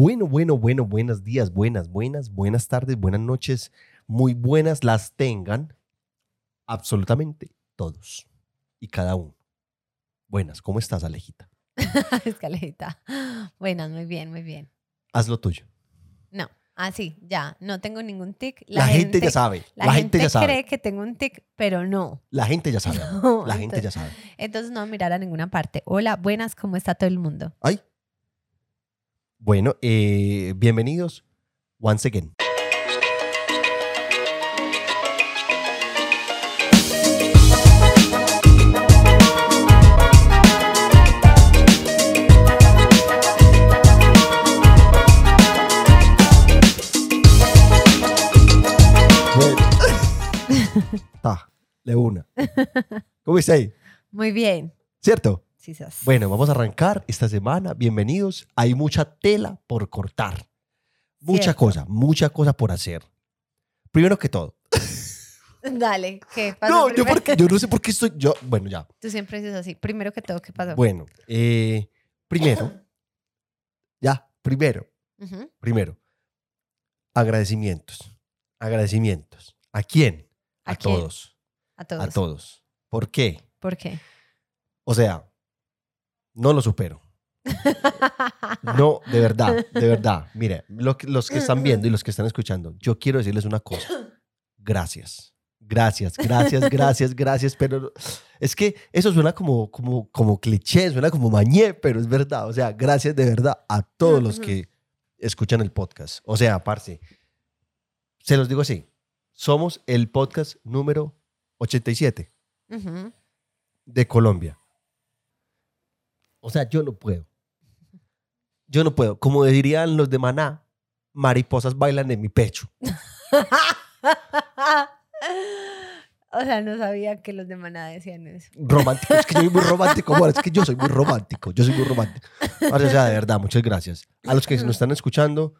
Bueno, bueno, bueno, buenos días, buenas, buenas, buenas tardes, buenas noches, muy buenas las tengan absolutamente todos y cada uno. Buenas, ¿cómo estás, Alejita? Escaleta. Buenas, muy bien, muy bien. Haz lo tuyo. No, ah, sí, ya, no tengo ningún tic. La, gente, ya sabe, La, gente, ya sabe. cree que tengo un tic, pero no. La gente ya sabe. No, La gente ya entonces- sabe. Entonces no mirar a ninguna parte. Hola, buenas, ¿cómo está todo el mundo? Ay. Bueno, eh, bienvenidos once again. Ta, de una. ¿Cómo está ahí? Muy bien. ¿Cierto? Bueno, vamos a arrancar esta semana. Bienvenidos. Hay mucha tela por cortar. Mucha Cierto. cosa, mucha cosa por hacer. Primero que todo. Dale, ¿qué pasó? No, yo, porque, yo no sé por qué estoy. Yo, bueno, ya. Tú siempre dices así. Primero que todo, ¿qué pasó? Bueno, eh, primero. Ya, primero, Ujú, primero. Agradecimientos. Agradecimientos. ¿A quién? ¿A A, quién? todos. A todos. A todos. ¿Por qué? ¿Por qué? O sea, no lo supero. No, de verdad, de verdad. Mire, lo que- los que están viendo y los que están escuchando, yo quiero decirles una cosa. Gracias. Gracias, gracias, gracias, gracias. Pero es que eso suena como, como, como cliché, suena como mañé, pero es verdad. O sea, gracias de verdad a todos los que escuchan el podcast. O sea, parce, se los digo así. Somos el podcast número 87 Ujú. de Colombia. O sea, yo no puedo. Yo no puedo. Como dirían los de Maná, mariposas bailan en mi pecho. o sea, no sabía que los de Maná decían eso. Romántico. Es que yo soy muy romántico, amor. Es que yo soy muy romántico. Yo soy muy romántico. O sea, de verdad, muchas gracias. A los que nos están escuchando,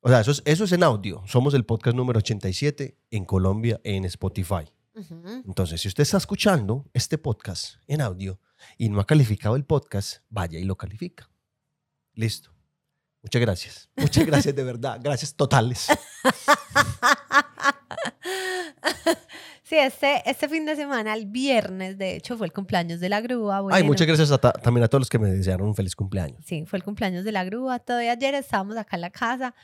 o sea, eso es, eso es en audio. Somos el podcast número 87 en Colombia en Spotify. Entonces, si usted está escuchando este podcast en audio y no ha calificado el podcast, vaya y lo califica. Listo. Muchas gracias. Muchas gracias de verdad. Gracias totales. Sí, este, este fin de semana, el viernes, de hecho, fue el cumpleaños de la grúa. Ay, muchas gracias a ta- también a todos los que me desearon un feliz cumpleaños. Sí, fue el cumpleaños de la grúa. Todavía ayer estábamos acá en la casa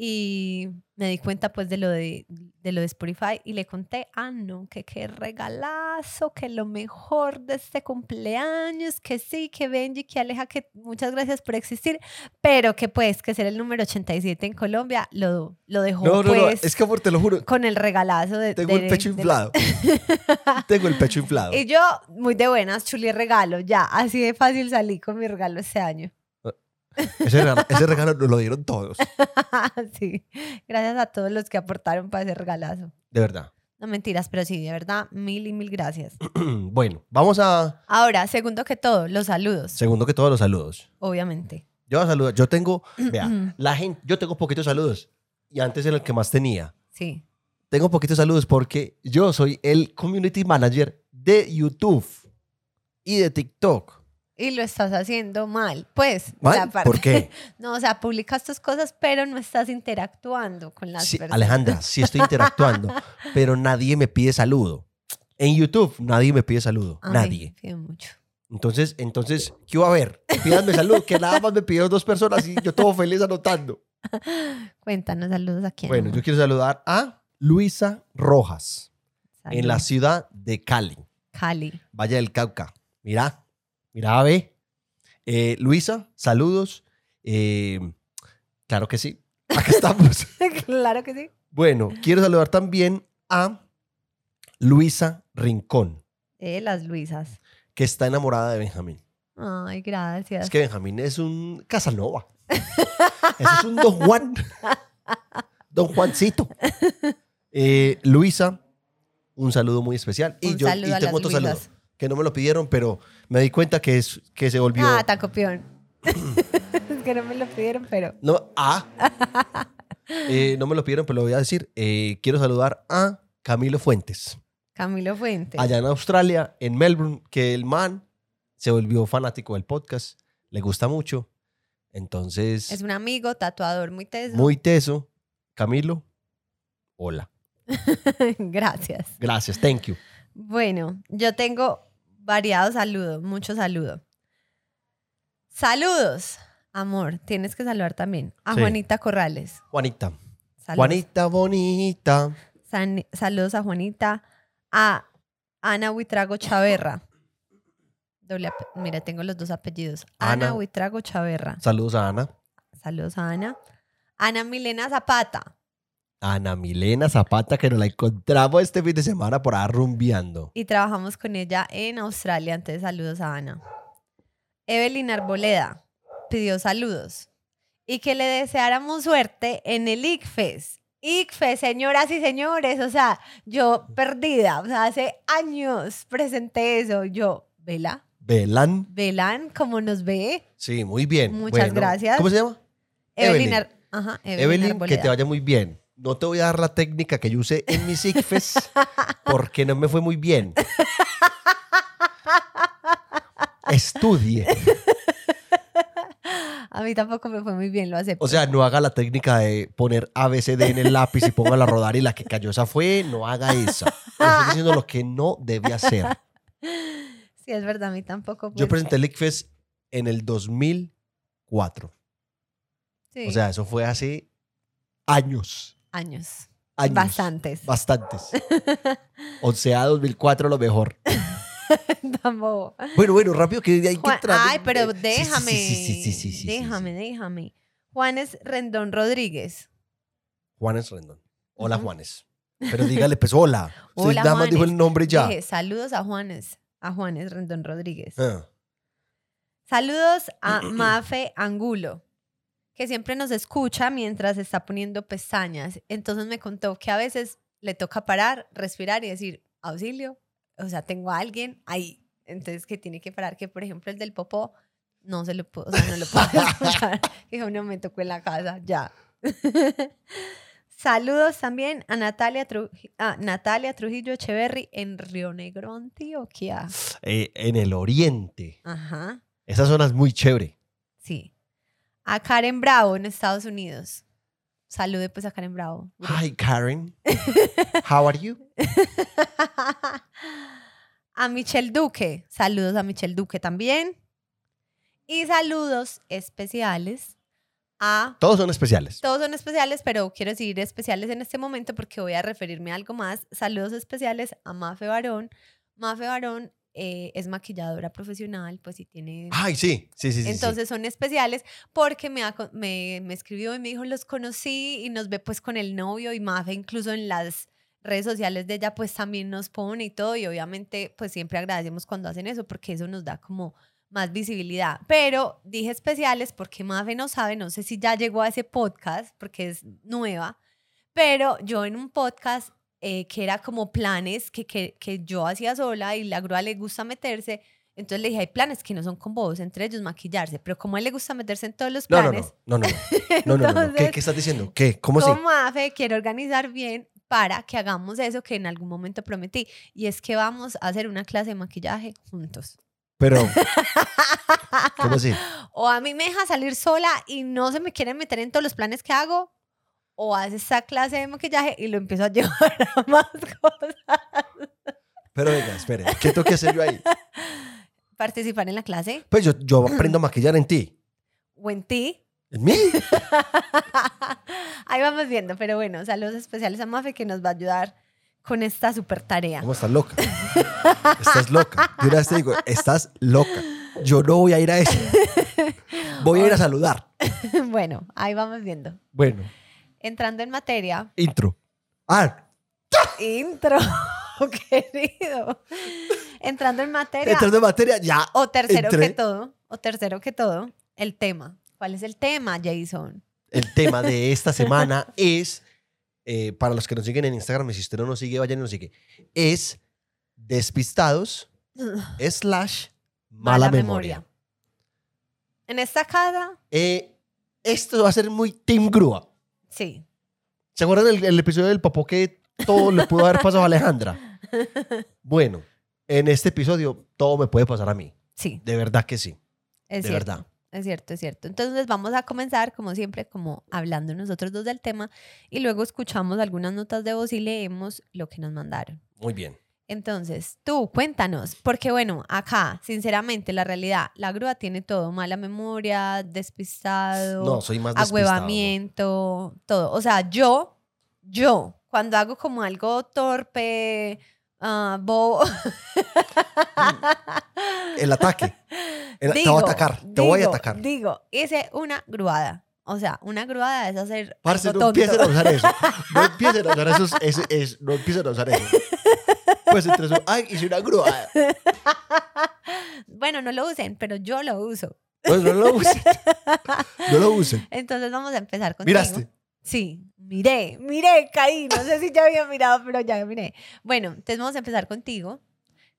y me di cuenta pues de lo de, de lo de Spotify y le conté, ah, no, que qué regalazo, que lo mejor de este cumpleaños, que sí, que Benji, que Aleja, que muchas gracias por existir, pero que pues que ser el número 87 en Colombia lo, lo dejó No, no, no. pues Es que, amor, te lo juro, con el regalazo de... tengo el pecho de- inflado. Tengo el pecho inflado. Y yo, muy de buenas, chuli regalo, ya, así de fácil salí con mi regalo este año. Ese regalo, ese regalo nos lo dieron todos. sí, gracias a todos los que aportaron para ese regalazo. De verdad. No mentiras, pero sí, de verdad, mil y mil gracias. Bueno, vamos a. Ahora, segundo que todo, los saludos, Segundo que todos los saludos. obviamente. Yo saludar. Yo tengo. Vea, la gente. Yo tengo poquitos saludos. Y antes era el que más tenía. Sí. Tengo poquitos saludos porque yo soy el community manager de YouTube y de TikTok. Y lo estás haciendo mal. Pues, ¿Mal? la parte- ¿Por qué? No, o sea, publicas tus cosas, pero no estás interactuando con las Sí, personas. Alejandra, sí estoy interactuando, pero nadie me pide saludo. En YouTube nadie me pide saludo, Ay, nadie. pido mucho. Entonces, entonces, ¿qué va a haber? Pídanme salud, que nada más me pidieron dos personas y yo todo feliz anotando. Cuéntanos saludos aquí. Bueno, yo quiero saludar a Luisa Rojas, en la ciudad de Cali, Cali. Valle del Cauca. Mira, mira, ve. Eh, Luisa, saludos. Eh, claro que sí, aquí estamos. claro que sí. Bueno, quiero saludar también a Luisa Rincón, Eh, las Luisas. que está enamorada de Benjamín. Ay, gracias. Es que Benjamín es un Casanova. Ese es un Don Juan. Don Juancito. Eh, Luisa, un saludo muy especial. Y yo saludo y tengo otro saludo Luisas. Que no me lo pidieron, pero me di cuenta que, es, que se volvió. Ah, tan copión. es que no me lo pidieron, pero. No, ah. Eh, no me lo pidieron, pero lo voy a decir. Eh, quiero saludar a Camilo Fuentes, Camilo Fuentes. allá en Australia, en Melbourne, que el man se volvió fanático del podcast, le gusta mucho. Entonces, Es un amigo, tatuador muy teso. muy teso. Camilo, hola. Gracias. Gracias, thank you. Bueno, yo tengo variados saludos, muchos saludos. Saludos, amor. Tienes que saludar también a Sí. Juanita Corrales. Juanita. Saludos. Juanita bonita. San- saludos a Juanita. A Ana Huitrago Chaverra. Doble Mira, tengo los dos apellidos. Ana, Ana. Huitrago Chaverra. Saludos a Ana. Saludos a Ana. Ana Milena Zapata. Ana Milena Zapata, que nos la encontramos este fin de semana por ahí rumbeando. Y trabajamos con ella en Australia. Entonces, saludos a Ana. Evelyn Arboleda pidió saludos y que le deseáramos suerte en el ICFES. ICFES, señoras y señores, o sea, yo perdida, o sea, hace años presenté eso. Yo, ¿vela? Belan. ¿Velan cómo nos ve? Sí, muy bien. Muchas Bueno, gracias. ¿Cómo se llama? Evelyn, Evelyn. Ar- Ajá, Evelyn, Evelyn, que te vaya muy bien. No te voy a dar la técnica que yo usé en mis ICFES porque no me fue muy bien. Estudie. A mí tampoco me fue muy bien, lo acepto. O sea, no haga la técnica de poner ABCD en el lápiz y póngala a rodar y la que cayó esa fue, no haga esa. Estoy diciendo lo que no debe hacer. sí, es verdad, a mí tampoco. Yo presenté el ICFES en el 2004. sí, O sea, eso fue hace años. Años. años. Bastantes. Bastantes. O sea, 2004 lo mejor. Tampoco. Bueno, bueno, rápido que hay que entrar. Ay, pero déjame. Sí, sí, sí, déjame, déjame. Juanes Rendón Rodríguez. Juanes Rendón. Hola. Juanes. Pero dígale, pues, hola. Hola, nada más dijo el nombre ya. Saludos a Juanes. A Juanes Rendón Rodríguez. Ah. Saludos a Mafe Angulo, que siempre nos escucha mientras está poniendo pestañas. Entonces me contó que a veces le toca parar, respirar y decir, auxilio. O sea, tengo a alguien ahí. Entonces que tiene que parar, que por ejemplo el del popó no se lo puedo, o sea, no lo puedo escuchar. Dijo, no me tocó en la casa, ya. Saludos también a Natalia, Truj- a Natalia Trujillo Echeverry en Río Negro, Antioquia. Eh, en el oriente. Ajá. Esa zona es muy chévere. Sí. A Karen Bravo en Estados Unidos. Salude pues a Karen Bravo. Hi, Karen. How are you? a Michelle Duque. Saludos a Michelle Duque también. Y saludos especiales a... Todos son especiales. Todos son especiales, pero quiero decir especiales en este momento porque voy a referirme a algo más. Saludos especiales a Mafe Barón. Mafe Barón eh, es maquilladora profesional, pues sí tiene Ay, sí. Sí, sí, sí. sí. Entonces son especiales porque me, ha me, me escribió y me dijo, los conocí y nos ve pues con el novio y Mafe incluso en las redes sociales de ella pues también nos pone y todo y obviamente pues siempre agradecemos cuando hacen eso porque eso nos da como más visibilidad. Pero dije especiales porque Mafe no sabe, no sé si ya llegó a ese podcast porque es nueva, pero yo en un podcast eh, que era como planes que, que, que yo hacía sola y la grúa le gusta meterse, entonces le dije, hay planes que no son con vos, entre ellos maquillarse, pero como a él le gusta meterse en todos los No, no, planes, no. No, no, no. No, no, no, no. ¿Qué, ¿Qué estás diciendo? ¿Qué? ¿Cómo así? como AFE quiero organizar bien para que hagamos eso que en algún momento prometí, y es que vamos a hacer una clase de maquillaje juntos. Pero, ¿cómo así? O a mí me deja salir sola y no se me quiere meter en todos los planes que hago, o hace esa clase de maquillaje y lo empiezo a llevar a más cosas. Pero venga, espere. ¿Qué tengo que hacer yo ahí? Participar en la clase Pues yo, yo aprendo a maquillar en ti. o en ti. ¿En mí? Ahí vamos viendo, pero bueno, saludos especiales a Mafe que nos va a ayudar con esta super tarea. ¿Cómo estás loca? Estás loca. Yo una vez te digo, estás loca. Yo no voy a ir a eso. Voy a ir a saludar. bueno, ahí vamos viendo. Bueno, Entrando en materia, intro. Ah, intro, querido. Entrando en materia, entrando en materia, ya. o tercero entré. que todo, o tercero que todo, el tema. ¿Cuál es el tema, Jason? El tema de esta semana es, eh, para los que nos siguen en Instagram, si usted no nos sigue, vayan y nos sigue, es despistados slash mala, memoria. En esta casa, Eh, esto va a ser muy Team Grúa. Sí. ¿Se acuerdan el, el episodio del popó que todo le pudo haber pasado a Alejandra? Bueno, en este episodio todo me puede pasar a mí. Sí, De verdad que sí. es de cierto. verdad. es cierto, es cierto. Entonces vamos a comenzar, como siempre, como hablando nosotros dos del tema y luego escuchamos algunas notas de voz y leemos lo que nos mandaron. Muy bien. Entonces, tú cuéntanos, porque bueno, acá, sinceramente, la realidad, la grúa tiene todo, mala memoria, despistado, No, soy más despistado. agüevamiento, todo. O sea, yo, yo, cuando hago como algo torpe, ah, bobo, El ataque. El- te voy a atacar. Te voy a atacar. Digo, hice una gruada. O sea, una gruada es hacer Parce, algo no tonto. empiecen a usar eso. No empiecen a usar esos, ese- es- no empiecen a usar eso. Pues entre eso, ay, hice una grúa. Bueno, no lo usen, pero yo lo uso. Pues no lo usen. No lo usen. Entonces vamos a empezar con ¿Miraste? Sí, miré, miré, caí. No sé si ya había mirado, pero ya miré. Bueno, entonces vamos a empezar contigo.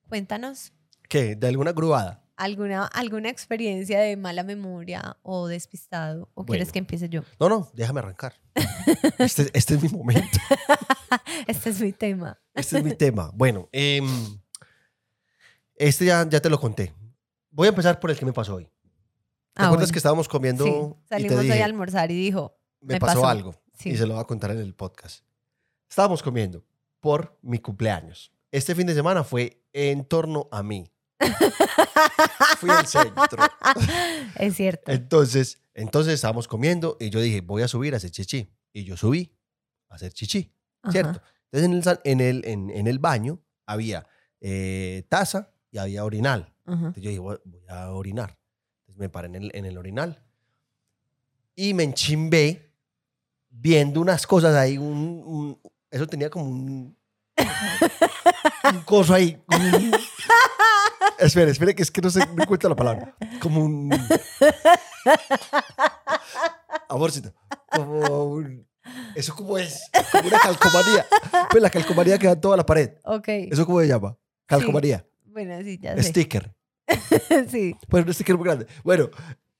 Cuéntanos ¿Qué? ¿De alguna grúada? Alguna, alguna experiencia de mala memoria o despistado. ¿O quieres Bueno. que empiece yo? No, no, déjame arrancar. Este, este es mi momento. Este es mi tema. Este es mi tema. Bueno, em, este ya, ya te lo conté. Voy a empezar por el que me pasó hoy. ¿Te Ah, acuerdas bueno. que estábamos comiendo Sí, y te salimos hoy dije, a almorzar y dijo, me, me pasó, pasó. algo? sí. Y se lo voy a contar en el podcast. Estábamos comiendo por mi cumpleaños. Este fin de semana fue en torno a mí. Fui al centro. es cierto. Entonces, entonces estábamos comiendo y yo dije, voy a subir a hacer chichi. Y yo subí a hacer chichi, Ajá. ¿cierto? Entonces en el, en el, en, en el baño había eh, taza y había orinal. Ajá. Entonces yo dije, voy, voy a orinar. Entonces me paré en el, en el orinal. Y me enchimbé viendo unas cosas ahí. Un, un- eso tenía como un, un coso ahí. un- espere, espere, que es que no sé, no encuentro la palabra. Como un... Amorcito. Como un... ¿Eso cómo es? Como una calcomanía. Pues la calcomanía que da en toda la pared. Ok. ¿Eso cómo se llama? Calcomanía. Bueno, sí, ya sé. Sticker. sí. Pues un sticker muy grande. Bueno,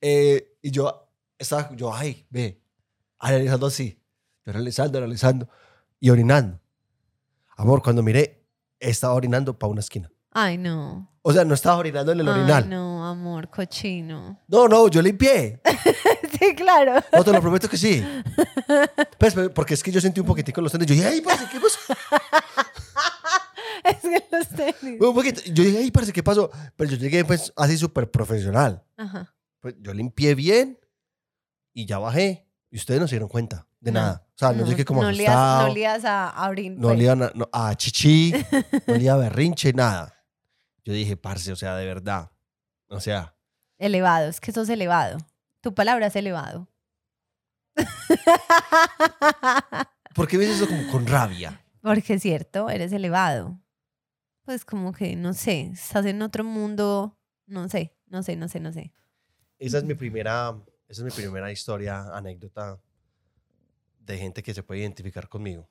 eh, y yo estaba, yo, ay, ve, analizando así, yo analizando, analizando y orinando. Amor, cuando miré, estaba orinando para una esquina. Ay, no. O sea, no estaba orinando en el Ay, orinal. no, amor, cochino. No, no, yo limpié. sí, claro. No, te lo prometo que sí. Pues, porque es que yo sentí un poquitico en los tenis. Yo dije, ay, parce, ¿qué pasó? es que los tenis. Un poquito. Yo dije, ay, parce, ¿qué pasó? Pero yo llegué, pues, así súper profesional. Ajá. Pues yo limpié bien y ya bajé. Y ustedes no se dieron cuenta de No. nada. O sea, no, llegué como no lías, asustado. no lías a, a orin- No pues. olían a, no, a chichi, no olía a berrinche, nada. Yo dije, parce, o sea, de verdad. O sea, Elevado, es que sos elevado. Tu palabra es elevado. ¿por qué ves eso como con rabia? Porque es cierto, eres elevado. Pues como que, no sé, estás en otro mundo, no sé, no sé, no sé, no sé. Esa es mi primera, esa es mi primera historia, anécdota de gente que se puede identificar conmigo.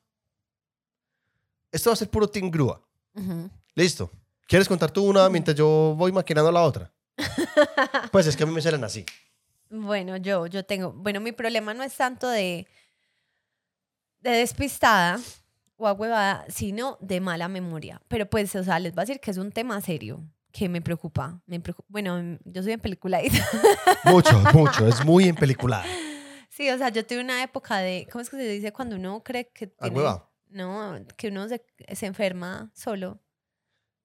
Esto va a ser puro Team Grúa. Ujú. Listo. ¿Quieres contar tú una mientras yo voy maquinando la otra? Pues es que a mí me salen así. Bueno, yo, yo tengo, bueno, mi problema no es tanto de, de despistada o ahuevada, sino de mala memoria. Pero pues, o sea, les voy a decir que es un tema serio que me preocupa. Me preocupa. Bueno, yo soy en película Mucho, mucho. Es muy en película. Sí, o sea, yo tuve una época de, ¿cómo es que se dice cuando uno cree que tiene... No, que uno se, se enferma solo.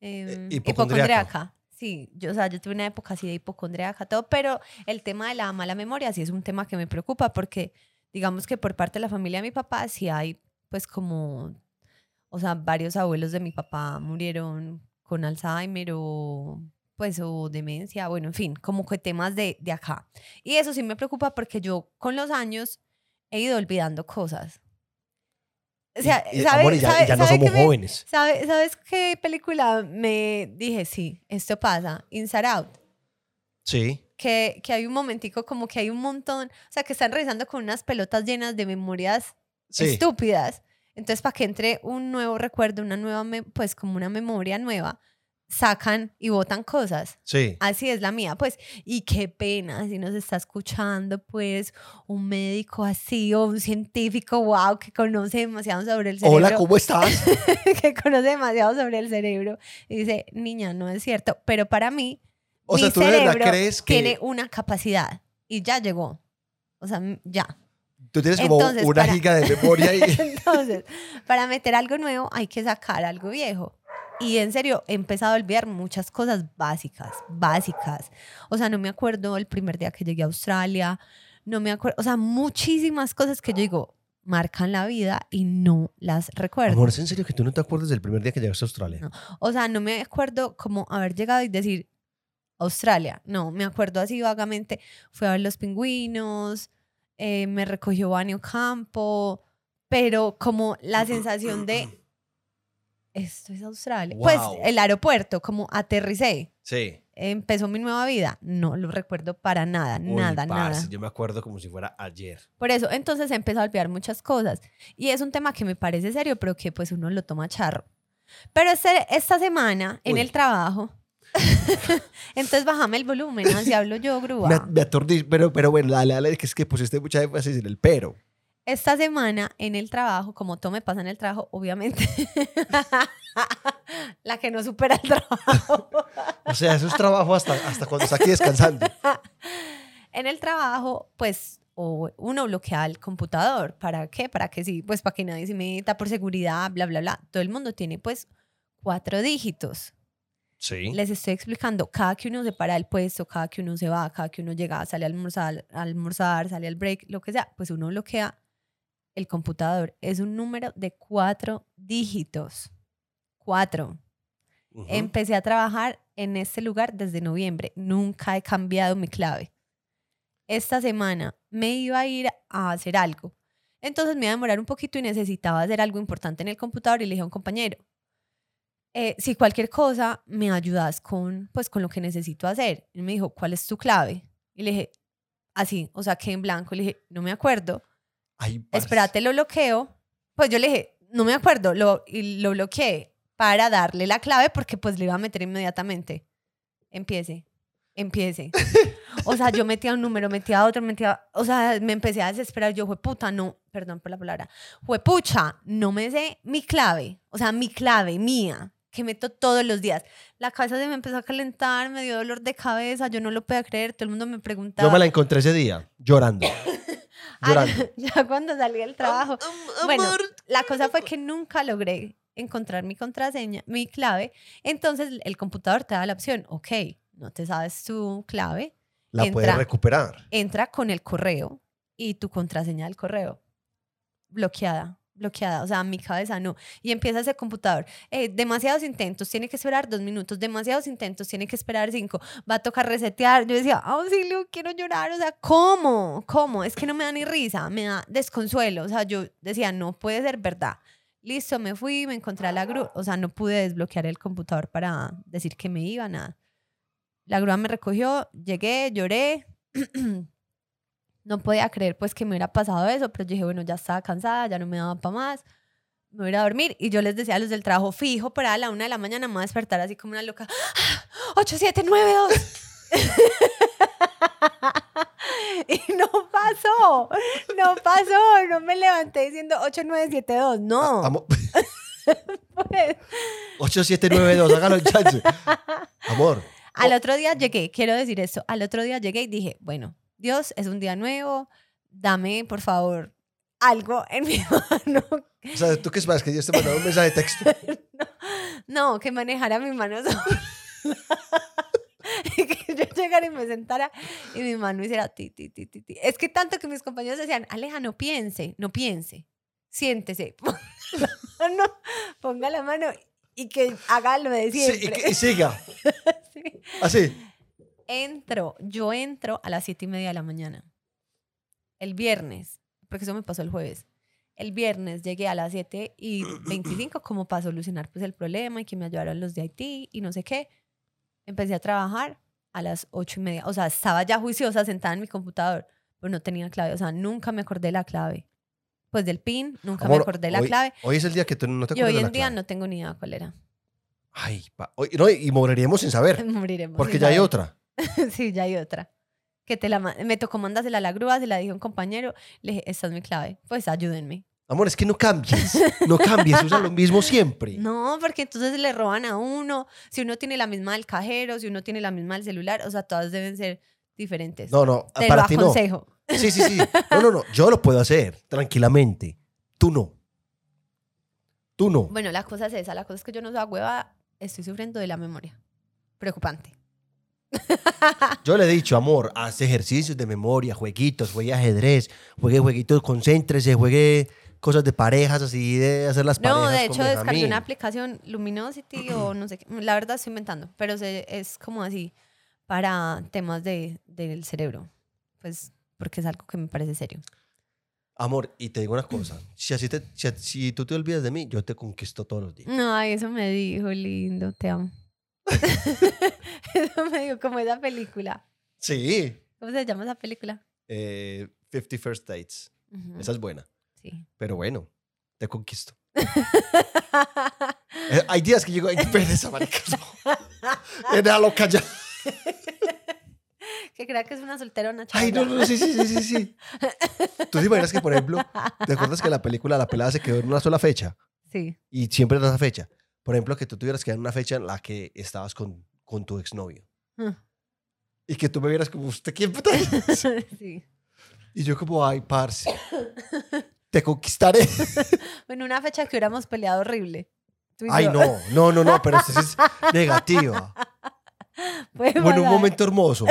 Hipocondriaca. hipocondriaca. Sí, yo, o sea, yo tuve una época así de hipocondriaca, todo, pero el tema de la mala memoria sí es un tema que me preocupa porque digamos que por parte de la familia de mi papá sí hay pues como, o sea, varios abuelos de mi papá murieron con Alzheimer o pues o demencia, bueno, en fin, como que temas de, de acá. Y eso sí me preocupa porque yo con los años he ido olvidando cosas. O sea, Y- y, ¿sabe- amor, y ya, ya no somos qué me- jóvenes. ¿sabe- ¿Sabes qué película me dije? Sí, esto pasa. Inside Out. Sí. Que, que hay un momentico como que hay un montón, o sea, que están revisando con unas pelotas llenas de memorias Sí. estúpidas. Entonces, para que entre un nuevo recuerdo, una nueva, pues como una memoria nueva, sacan y botan cosas. Sí. Así es la mía, pues. Y qué pena si nos está escuchando, pues, un médico así o un científico, wow, que conoce demasiado sobre el cerebro. Hola, ¿cómo estás? que conoce demasiado sobre el cerebro. Y dice, niña, no es cierto. Pero para mí, O sea, mi tú de verdad cerebro crees que tiene una capacidad y ya llegó. O sea, ya. tú tienes como Entonces, una para- giga de memoria y Entonces, para meter algo nuevo hay que sacar algo viejo. Y en serio, he empezado a olvidar muchas cosas básicas, básicas. O sea, no me acuerdo el primer día que llegué a Australia, no me acuerdo, o sea, muchísimas cosas que yo digo, marcan la vida y no las recuerdo. Amor, ¿es en serio que tú no te acuerdas del primer día que llegaste a Australia? No. O sea, no me acuerdo como haber llegado y decir Australia. No, me acuerdo así vagamente. Fui a ver los pingüinos, eh, me recogió Banio Campo, pero como la sensación de esto es Australia. Pues Wow. el aeropuerto, como aterricé, Sí. empezó mi nueva vida. No lo recuerdo para nada, Uy, nada, parce, nada. Yo me acuerdo como si fuera ayer. Por eso, entonces he empezado a olvidar muchas cosas. Y es un tema que me parece serio, pero que pues uno lo toma charro. Pero este- esta semana, en Uy. el trabajo, entonces bájame el volumen, así hablo yo, grúa. Me, me pero, pero bueno, dale, dale, que es que pusiste mucha énfasis en el pero. Esta semana, en el trabajo, como todo me pasa en el trabajo, obviamente, la que no supera el trabajo. O sea, eso es trabajo hasta, hasta cuando está aquí descansando. en el trabajo, pues o uno bloquea el computador. ¿Para qué? Para que sí, pues para que nadie se meta por seguridad, bla, bla, bla. Todo el mundo tiene pues cuatro dígitos. Sí. Les estoy explicando, cada que uno se para del puesto, cada que uno se va, cada que uno llega, sale a almorzar, a almorzar, sale al break, lo que sea, pues uno bloquea el computador. Es un número de cuatro dígitos. Cuatro. Empecé a trabajar en este lugar desde noviembre. Nunca he cambiado mi clave. Esta semana me iba a ir a hacer algo. Entonces me iba a demorar un poquito y necesitaba hacer algo importante en el computador y le dije a un compañero, eh, si cualquier cosa me ayudas con, pues, con lo que necesito hacer. Y me dijo, ¿cuál es tu clave? Y le dije, así, o sea, que en blanco. Le dije, no me acuerdo. Ay. Espérate, lo bloqueo. Pues yo le dije, no me acuerdo, lo, y lo bloqueé para darle la clave porque pues le iba a meter inmediatamente. Empiece, empiece. O sea, yo metía un número, metía otro, metía, o sea, me empecé a desesperar. Yo, fue puta, no, perdón por la palabra, fue pucha, no me sé mi clave, o sea, mi clave mía, que meto todos los días. La cabeza se me empezó a calentar, me dio dolor de cabeza, yo no lo podía creer, todo el mundo me preguntaba. Yo me la encontré ese día, llorando. Ah, ya cuando salí del trabajo. Bueno, la cosa fue que nunca logré encontrar mi contraseña, mi clave. Entonces el computador te da la opción, ok, no te sabes tu clave, La puedes entra. recuperar. entra con el correo y tu contraseña del correo. Bloqueada, bloqueada. O sea, mi cabeza no. Y empieza ese computador. eh, demasiados intentos, tiene que esperar dos minutos. Demasiados intentos, tiene que esperar cinco. Va a tocar resetear. Yo decía, auxilio, quiero llorar. O sea, ¿cómo? ¿Cómo? Es que no me da ni risa, me da desconsuelo. O sea, yo decía, no puede ser verdad. Listo, me fui, me encontré a la grúa. O sea, no pude desbloquear el computador para decir que me iba, nada. La grúa me recogió, llegué, lloré. no podía creer pues que me hubiera pasado eso, pero yo dije, bueno, ya estaba cansada, ya no me daba para más, me voy a ir a dormir. Y yo les decía a los del trabajo fijo, para a la una de la mañana me voy a despertar así como una loca. ¡Ah! 8792. y no pasó, no pasó, no me levanté diciendo 8972, no. Amor, pues. 8792, hágalo en chance. Amor, Al otro día llegué, quiero decir esto, al otro día llegué y dije, bueno, Dios, es un día nuevo, dame, por favor, algo en mi mano. o sea, ¿tú qué esperas? Que Dios te mandara un mensaje de texto. No, que manejara mi mano que yo llegara y me sentara y mi mano hiciera ti, ti, ti, ti, ti. Es que tanto que mis compañeros decían, Aleja, no piense, no piense, siéntese, ponga la mano, ponga la mano y que haga lo de Sí, y, siempre. que- y siga. Sí. Así. Entro, yo entro a las siete y media de la mañana. El viernes, porque eso me pasó el jueves. El viernes llegué a las 7 y 25 como para solucionar pues el problema y que me ayudaron los de Haití y no sé qué. Empecé a trabajar a las ocho y media. O sea, estaba ya juiciosa sentada en mi computador, pero no tenía clave. O sea, nunca me acordé la clave. Pues del PIN, nunca Amor, me acordé la hoy, clave. Hoy es el día que tú no te Y acuerdas hoy de la en día clave. no tengo ni idea cuál era. Ay, pa- hoy- no, y moriremos sin saber. Moriremos. Porque sin ya hay saber. otra. sí, ya hay otra. Que te la, me tocó mandársela a la grúa, se la dije a un compañero, le dije, esta es mi clave, pues ayúdenme. Amor, es que no cambies. No cambies, usa lo mismo siempre. No, porque entonces le roban a uno. Si uno tiene la misma del cajero, si uno tiene la misma del celular, o sea, todas deben ser diferentes. No, no, Te para lo ti no. aconsejo. Sí, sí, sí. No, no, no. Yo lo puedo hacer tranquilamente. Tú no. Tú no. Bueno, la cosa es esa. La cosa es que yo no soy hueva. Estoy sufriendo de la memoria. Preocupante. Yo le he dicho, amor, haz ejercicios de memoria, jueguitos, juegue ajedrez, juegue jueguitos, concéntrese, juegue cosas de parejas, así de hacer las parejas No, de hecho descargué una aplicación Luminosity o no sé qué. La verdad estoy inventando, pero se- es como así para temas de, del cerebro. Pues porque es algo que me parece serio. Amor, y te digo una cosa, si, así te- si, si tú te olvidas de mí, yo te conquisto todos los días. No, ay, eso me dijo, lindo, te amo. eso me dijo como esa película. Sí. ¿Cómo se llama esa película? Eh, 50 First Dates. Esa es buena. Sí. Pero bueno, te conquisto. Eh, hay días que llego, ay, pereza, marica. No. Eh, Déjalo callar. que crea que es una solterona Ay, no, no, sí, sí, sí, sí, sí. ¿Tú te imaginas que, por ejemplo, te acuerdas que la película La pelada se quedó en una sola fecha? Sí. Y siempre en esa fecha. Por ejemplo, que tú tuvieras que dar una fecha en la que estabas con, con tu exnovio. Ah. Y que tú me vieras como, ¿usted quién puta es?" sí. Y yo como, ay, parce, te conquistaré. Bueno, una fecha que hubiéramos peleado horrible. Ay, yo. no, no, no, no, pero eso es negativa. Puede Bueno, un momento hermoso.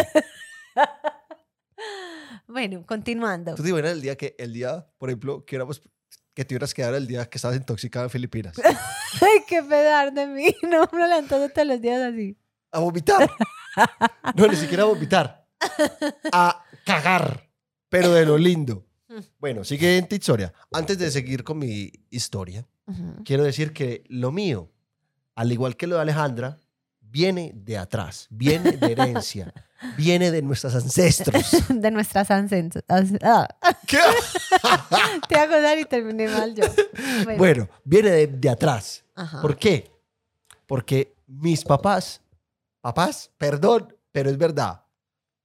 Bueno, continuando. ¿Tú te imaginas el día que, el día, por ejemplo, que éramos, que te hubieras quedado el día que estabas intoxicada en Filipinas? Ay, qué pedar de mí. No me levantando todos los días así. A vomitar. No, ni siquiera a vomitar. A cagar. Pero de lo lindo. Bueno, siguiente historia. Antes de seguir con mi historia, Ujú. quiero decir que lo mío, al igual que lo de Alejandra, viene de atrás, viene de herencia, viene de nuestros ancestros. De nuestras ancestras. Ah, ¿Qué? te hago dar y terminé mal yo. Bueno. Bueno, viene de, de atrás. Ajá. ¿Por qué? Porque mis papás, papás, perdón, pero es verdad,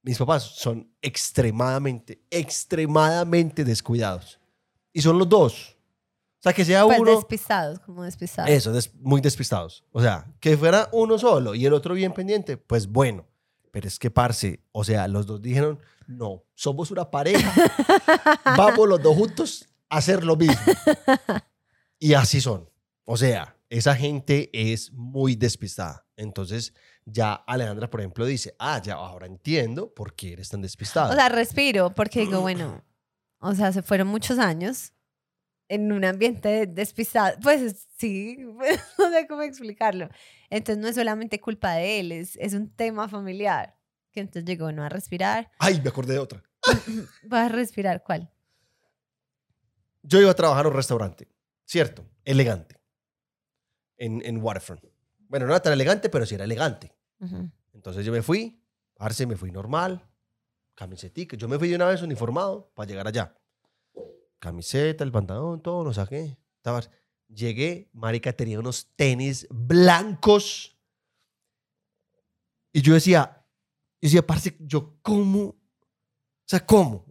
mis papás son extremadamente, extremadamente descuidados. Y son los dos. O sea, que sea Pues uno... despistados, como despistados. Eso, des- muy despistados. O sea, que fuera uno solo y el otro bien pendiente, pues bueno. Pero es que, parce, o sea, los dos dijeron, no, somos una pareja. Vamos los dos juntos a hacer lo mismo. Y así son. O sea, esa gente es muy despistada. Entonces, ya Alejandra, por ejemplo, dice, ah, ya ahora entiendo por qué eres tan despistada. O sea, respiro porque digo, bueno, o sea, se fueron muchos años en un ambiente despistado. Pues sí, no sé cómo explicarlo. Entonces no es solamente culpa de él, es, es un tema familiar. Que entonces llegó, no a respirar. Ay, me acordé de otra. ¿Vas a respirar cuál? Yo iba a trabajar en un restaurante, ¿cierto? Elegante. En, en Waterfront. Bueno, no era tan elegante, pero sí era elegante. Ujú. Entonces yo me fui, parce, me fui normal, camisetica. Yo me fui de una vez uniformado para llegar allá. Camiseta, el pantalón, todo, lo saqué. Estaba- Llegué, marica, tenía unos tenis blancos. Y yo decía, yo decía, parce, yo cómo, o sea, ¿cómo?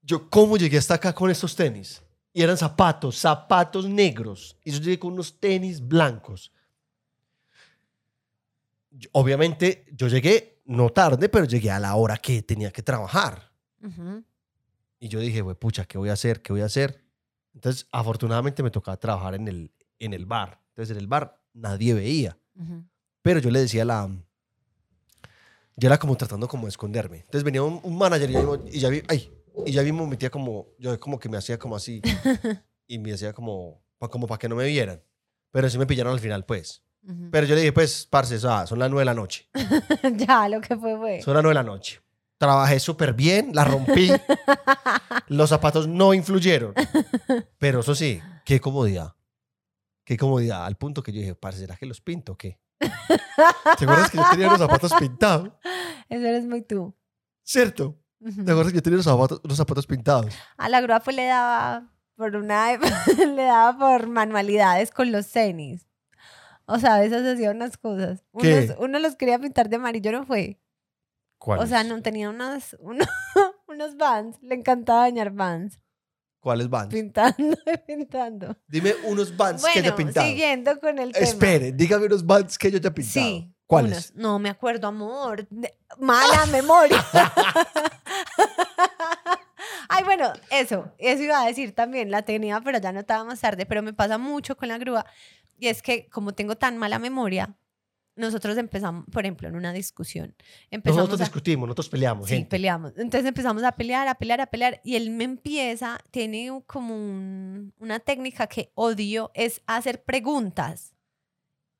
Yo cómo llegué hasta acá con estos tenis. Y eran zapatos, zapatos negros. Y yo llegué con unos tenis blancos obviamente yo llegué no tarde, pero llegué a la hora que tenía que trabajar. Ujú. Y yo dije, güey, pucha, ¿qué voy a hacer? ¿Qué voy a hacer? Entonces, afortunadamente me tocaba trabajar en el, en el bar. Entonces, en el bar nadie veía. Ujú. Pero yo le decía a la... Yo era como tratando como de esconderme. Entonces venía un, un manager y, yo- y ya vi... Ay, y ya me metía como... Yo como que me hacía como así. y me hacía como... Como para que no me vieran. Pero sí me pillaron al final, pues. Ujú. Pero yo le dije, pues, parce, sea, son las nueve de la noche. ya, lo que fue fue. Son las nueve de la noche. Trabajé súper bien, la rompí. Los zapatos no influyeron. Pero eso sí, qué comodidad. Qué comodidad. Al punto que yo dije, parce, ¿será que los pinto o qué? ¿Te acuerdas que yo tenía los zapatos pintados? Eso eres muy tú. ¿Cierto? ¿Te acuerdas que yo tenía los zapatos, los zapatos pintados? A la grúa pues le daba por una le daba por manualidades con los tenis. O sea, a veces hacía unas cosas. ¿Qué? Unos- uno los quería pintar de amarillo, no fue. O sea, no tenía unas, uno- unos vans. Le encantaba dañar vans. ¿Cuáles Vans? Pintando, pintando. Dime unos Vans que haya Bueno, pintado. siguiendo con el tema. Espere, dígame unos Vans que yo haya pintado. Sí. ¿Cuáles? unos. No me acuerdo, amor. Mala memoria. Ay, bueno, eso, eso iba a decir también, la tenía, pero ya no estaba más tarde, pero me pasa mucho con la grúa, y es que como tengo tan mala memoria, nosotros empezamos, por ejemplo, en una discusión, empezamos Nosotros a... discutimos, nosotros peleamos, Sí, gente. peleamos. Entonces empezamos a pelear, a pelear, a pelear. Y él me empieza, tiene como un- una técnica que odio, es hacer preguntas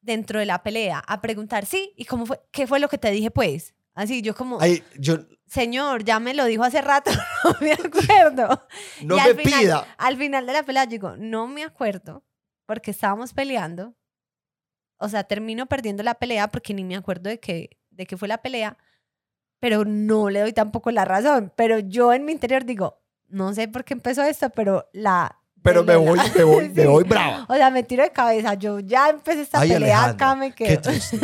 dentro de la pelea. A preguntar, sí, ¿y cómo fue? ¿Qué fue lo que te dije, pues? Así, yo como, Ay, yo, señor, ya me lo dijo hace rato, no me acuerdo. no Y me al final- pida. Al final de la pelea, yo digo, no me acuerdo, porque estábamos peleando. O sea, termino perdiendo la pelea porque ni me acuerdo de qué, de qué fue la pelea, pero no le doy tampoco la razón. Pero yo en mi interior digo, no sé por qué empezó esto, pero la... Pero me la- voy, me voy, me voy brava. O sea, me tiro de cabeza. Yo ya empecé esta Ay, pelea, Alejandra, acá me Qué quedo. triste.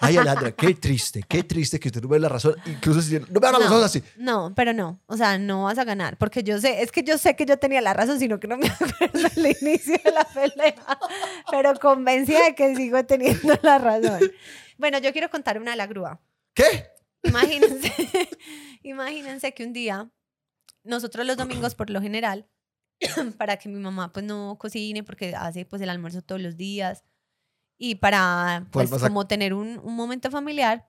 Ay, Alejandra, qué triste, qué triste que usted no me dé la razón. Incluso si no me dan los No. ojos así. No, pero no. O sea, no vas a ganar. Porque yo sé, es que yo sé que yo tenía la razón, sino que no me acuerdo el inicio de la pelea. Pero convencida de que sigo teniendo la razón. Bueno, yo quiero contar una de la grúa. ¿Qué? Imagínense, imagínense que un día, nosotros los domingos por lo general, para que mi mamá pues no cocine porque hace pues el almuerzo todos los días y para Pues pues como tener un, un momento familiar,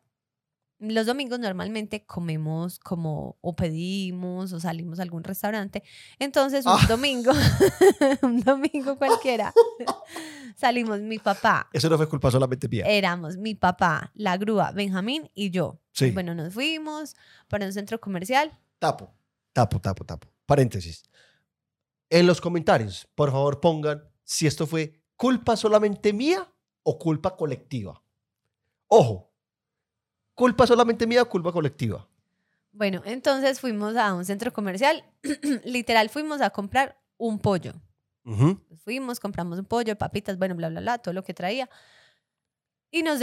los domingos normalmente comemos como o pedimos o salimos a algún restaurante. Entonces un Ah. domingo, un domingo cualquiera, salimos mi papá, Eso no fue culpa solamente mía. éramos mi papá, la grúa, Benjamín y yo. Sí. Bueno, nos fuimos para un centro comercial. Tapo, tapo, tapo, tapo. Paréntesis. En los comentarios, por favor, pongan si esto fue culpa solamente mía o culpa colectiva. Ojo, culpa solamente mía o culpa colectiva. Bueno, entonces fuimos a un centro comercial. Literal, fuimos a comprar un pollo. Ujú. Fuimos, compramos un pollo, papitas, bueno, bla, bla, bla, todo lo que traía. Y nos,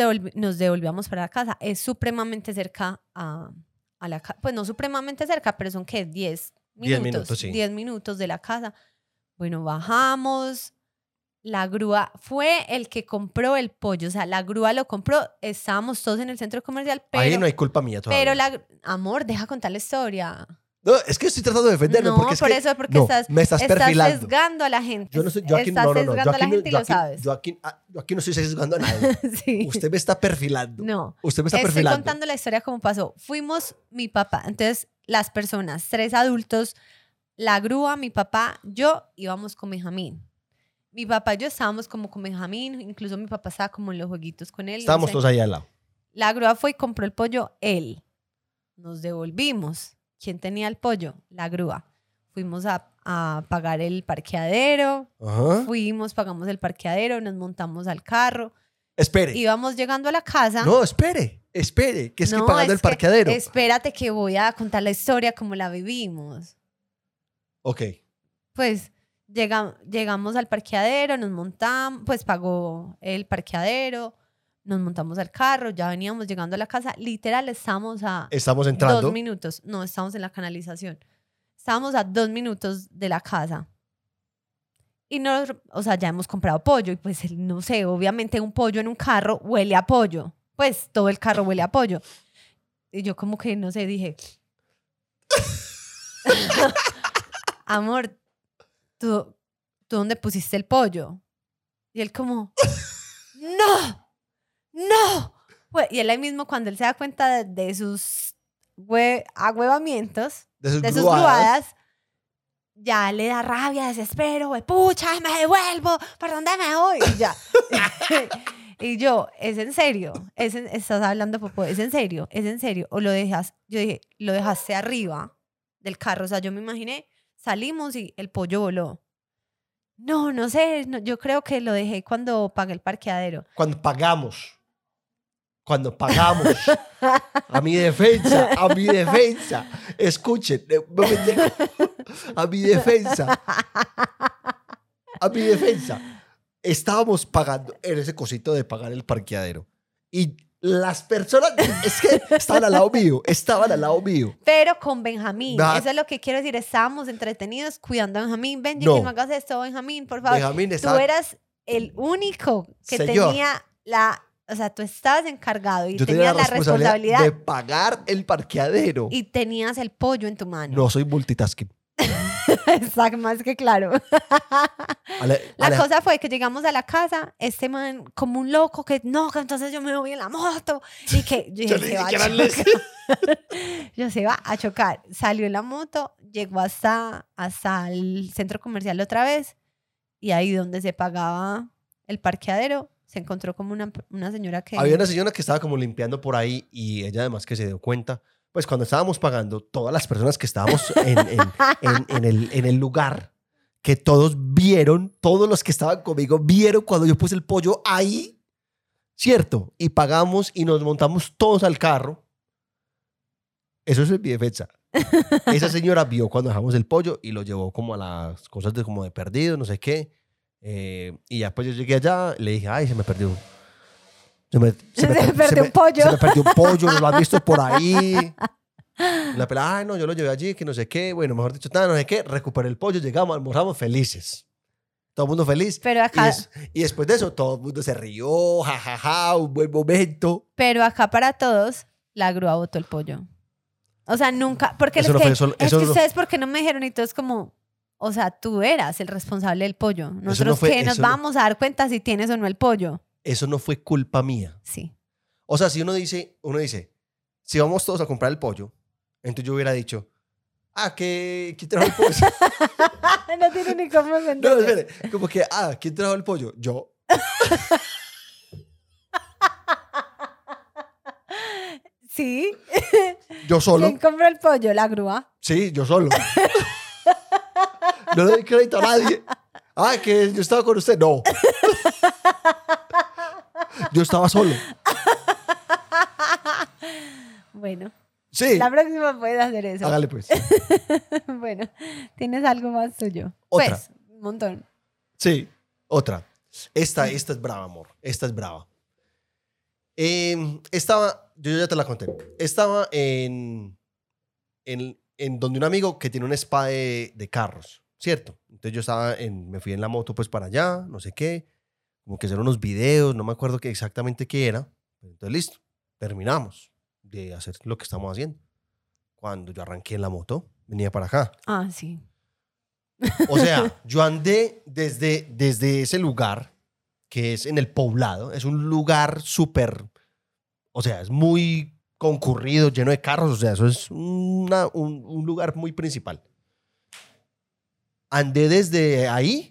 devolvíamos para la casa. Es supremamente cerca a, a la casa. Pues no supremamente cerca, pero son que 10 Diez minutos. minutos, sí. 10 minutos de la casa. Bueno, bajamos. La grúa fue el que compró el pollo. O sea, la grúa lo compró. Estábamos todos en el centro comercial, pero. Ahí no hay culpa mía todavía. pero la. Amor, deja contar la historia. No, es que estoy tratando de defenderme. No, porque es por que- eso, porque no, estás, me estás, estás perfilando. sesgando a la gente. Yo no soy, yo aquí, estás no, no, no, sesgando yo a la aquí, gente y lo aquí- sabes. yo aquí, ah, yo aquí no estoy sesgando a nadie. sí. Usted me está perfilando. No. Usted me está Estoy perfilando. contando la historia como pasó. Fuimos mi papá, entonces las personas, tres adultos, la grúa, mi papá, yo íbamos con Benjamín. Mi papá y yo estábamos como con Benjamín, incluso mi papá estaba como en los jueguitos con él. no Estábamos sé. todos ahí al lado. La grúa fue y compró el pollo él. Nos devolvimos. ¿Quién tenía el pollo? La grúa. Fuimos a, a pagar el parqueadero. Ajá. Fuimos, pagamos el parqueadero, nos montamos al carro. Espere. Íbamos llegando a la casa. No, espere. Espere. Que es que No, pagando el es que- parqueadero. espérate que voy a contar la historia como la vivimos. Ok. Pues llega- llegamos al parqueadero, nos montamos, pues pagó el parqueadero, nos montamos al carro, ya veníamos llegando a la casa. Literal, estamos a Estamos entrando. dos minutos. No, estamos en la canalización. Estábamos a dos minutos de la casa. Y no, o sea, ya hemos comprado pollo y pues el- no sé, obviamente un pollo en un carro huele a pollo. Pues todo el carro huele a pollo. Y yo como que, no sé, dije, amor, ¿tú, ¿tú dónde pusiste el pollo? Y él como, no, no. Y él ahí mismo cuando él se da cuenta de, de sus hue- agüevamientos, de sus, de sus ya le da rabia, desespero, pucha, me devuelvo, ¿por dónde me voy? Y ya. y yo, ¿es en serio? ¿Es en- estás hablando, Popo? ¿Es en serio? ¿Es en serio? O lo dejas, yo dije, lo dejaste arriba del carro. O sea, yo me imaginé, salimos y el pollo voló. No, no sé, yo creo que lo dejé cuando pagué el parqueadero. Cuando pagamos. Cuando pagamos. A mi defensa. A mi defensa. Escuchen. eh. A mi defensa. A mi defensa. Estábamos pagando en ese cosito de pagar el parqueadero. Y Las personas, es que estaban al lado mío, estaban al lado mío. Pero con Benjamín. Nah. Eso es lo que quiero decir. Estábamos entretenidos cuidando a Benjamín. Benji, No. que no hagas esto, Benjamín, por favor. Benjamín Tú estaba, eras el único que Señor. tenía la... O sea, tú estabas encargado y yo tenía tenías la la responsabilidad, responsabilidad de pagar el parqueadero. y tenías el pollo en tu mano. No soy multitasking. Está más que claro. Ale- La Ale- cosa fue que llegamos a la casa, este man como un loco que no, que entonces yo me voy en la moto y que yo Yo dije, se va a chocar. Yo se va a chocar. Salió en la moto, llegó hasta, hasta el centro comercial otra vez y ahí donde se pagaba el parqueadero se encontró como una, una señora que... Había una señora que estaba como limpiando por ahí y ella además que se dio cuenta, pues cuando estábamos pagando, todas las personas que estábamos en, en- en- en el, en el lugar, que todos vieron, todos los que estaban conmigo vieron cuando yo puse el pollo ahí, ¿cierto? Y pagamos y nos montamos todos al carro. Eso es mi defensa. Esa señora vio cuando dejamos el pollo y lo llevó como a las cosas de como de perdido, no sé qué. Eh, y ya pues yo llegué allá, le dije, ay, se me perdió. Se me, Se per- perdió un pollo. Se me perdió un pollo, no lo han visto por ahí. La pelada, ay, no, yo lo llevé allí, que no sé qué. Bueno, mejor dicho, nada, no sé qué. Recuperé el pollo, llegamos, almorzamos felices. Todo el mundo feliz. Pero Y, acá, des- y después de eso, todo el mundo se rió, jajaja, un buen momento. pero acá para todos, la grúa botó el pollo. O sea, nunca, porque Eso es no que, fue solo- es eso que no- ustedes, ¿por qué no me dijeron? Y todo es como, o sea, tú eras el responsable del pollo. Nosotros fue- que nos eso no- vamos a dar cuenta si tienes o no el pollo. Eso no fue culpa mía. Sí. O sea, si uno dice, uno dice, si vamos todos a comprar el pollo, entonces yo hubiera dicho, ah, que ¿quién trajo el pollo? no tiene ni cómo no, entender. espere, como que, ah, ¿quién trajo el pollo? Yo. Sí. Yo solo. ¿Quién compró el pollo? La grúa. Sí, yo solo. no le doy crédito a nadie. Ah, que yo estaba con usted. No. Yo estaba solo. Bueno, Sí. la próxima puedes hacer eso. Hágale pues. bueno, ¿tienes algo más tuyo? Otra. Pues, un montón. Sí. Otra. Esta, esta es brava, amor. Esta es brava. Eh, estaba, yo ya te la conté. Estaba en, en, en donde un amigo que tiene un spa de, de carros, ¿cierto? Entonces yo estaba en, me fui en la moto pues para allá, no sé qué, como que hacer unos videos, no me acuerdo qué exactamente qué era. Entonces listo, terminamos de hacer lo que estamos haciendo. Cuando yo arranqué en la moto, venía para acá. Ah, sí. O sea, yo andé desde, desde ese lugar, que es en el poblado, es un lugar súper, o sea, es muy concurrido, lleno de carros, o sea, eso es una- un, un lugar muy principal. Andé desde ahí,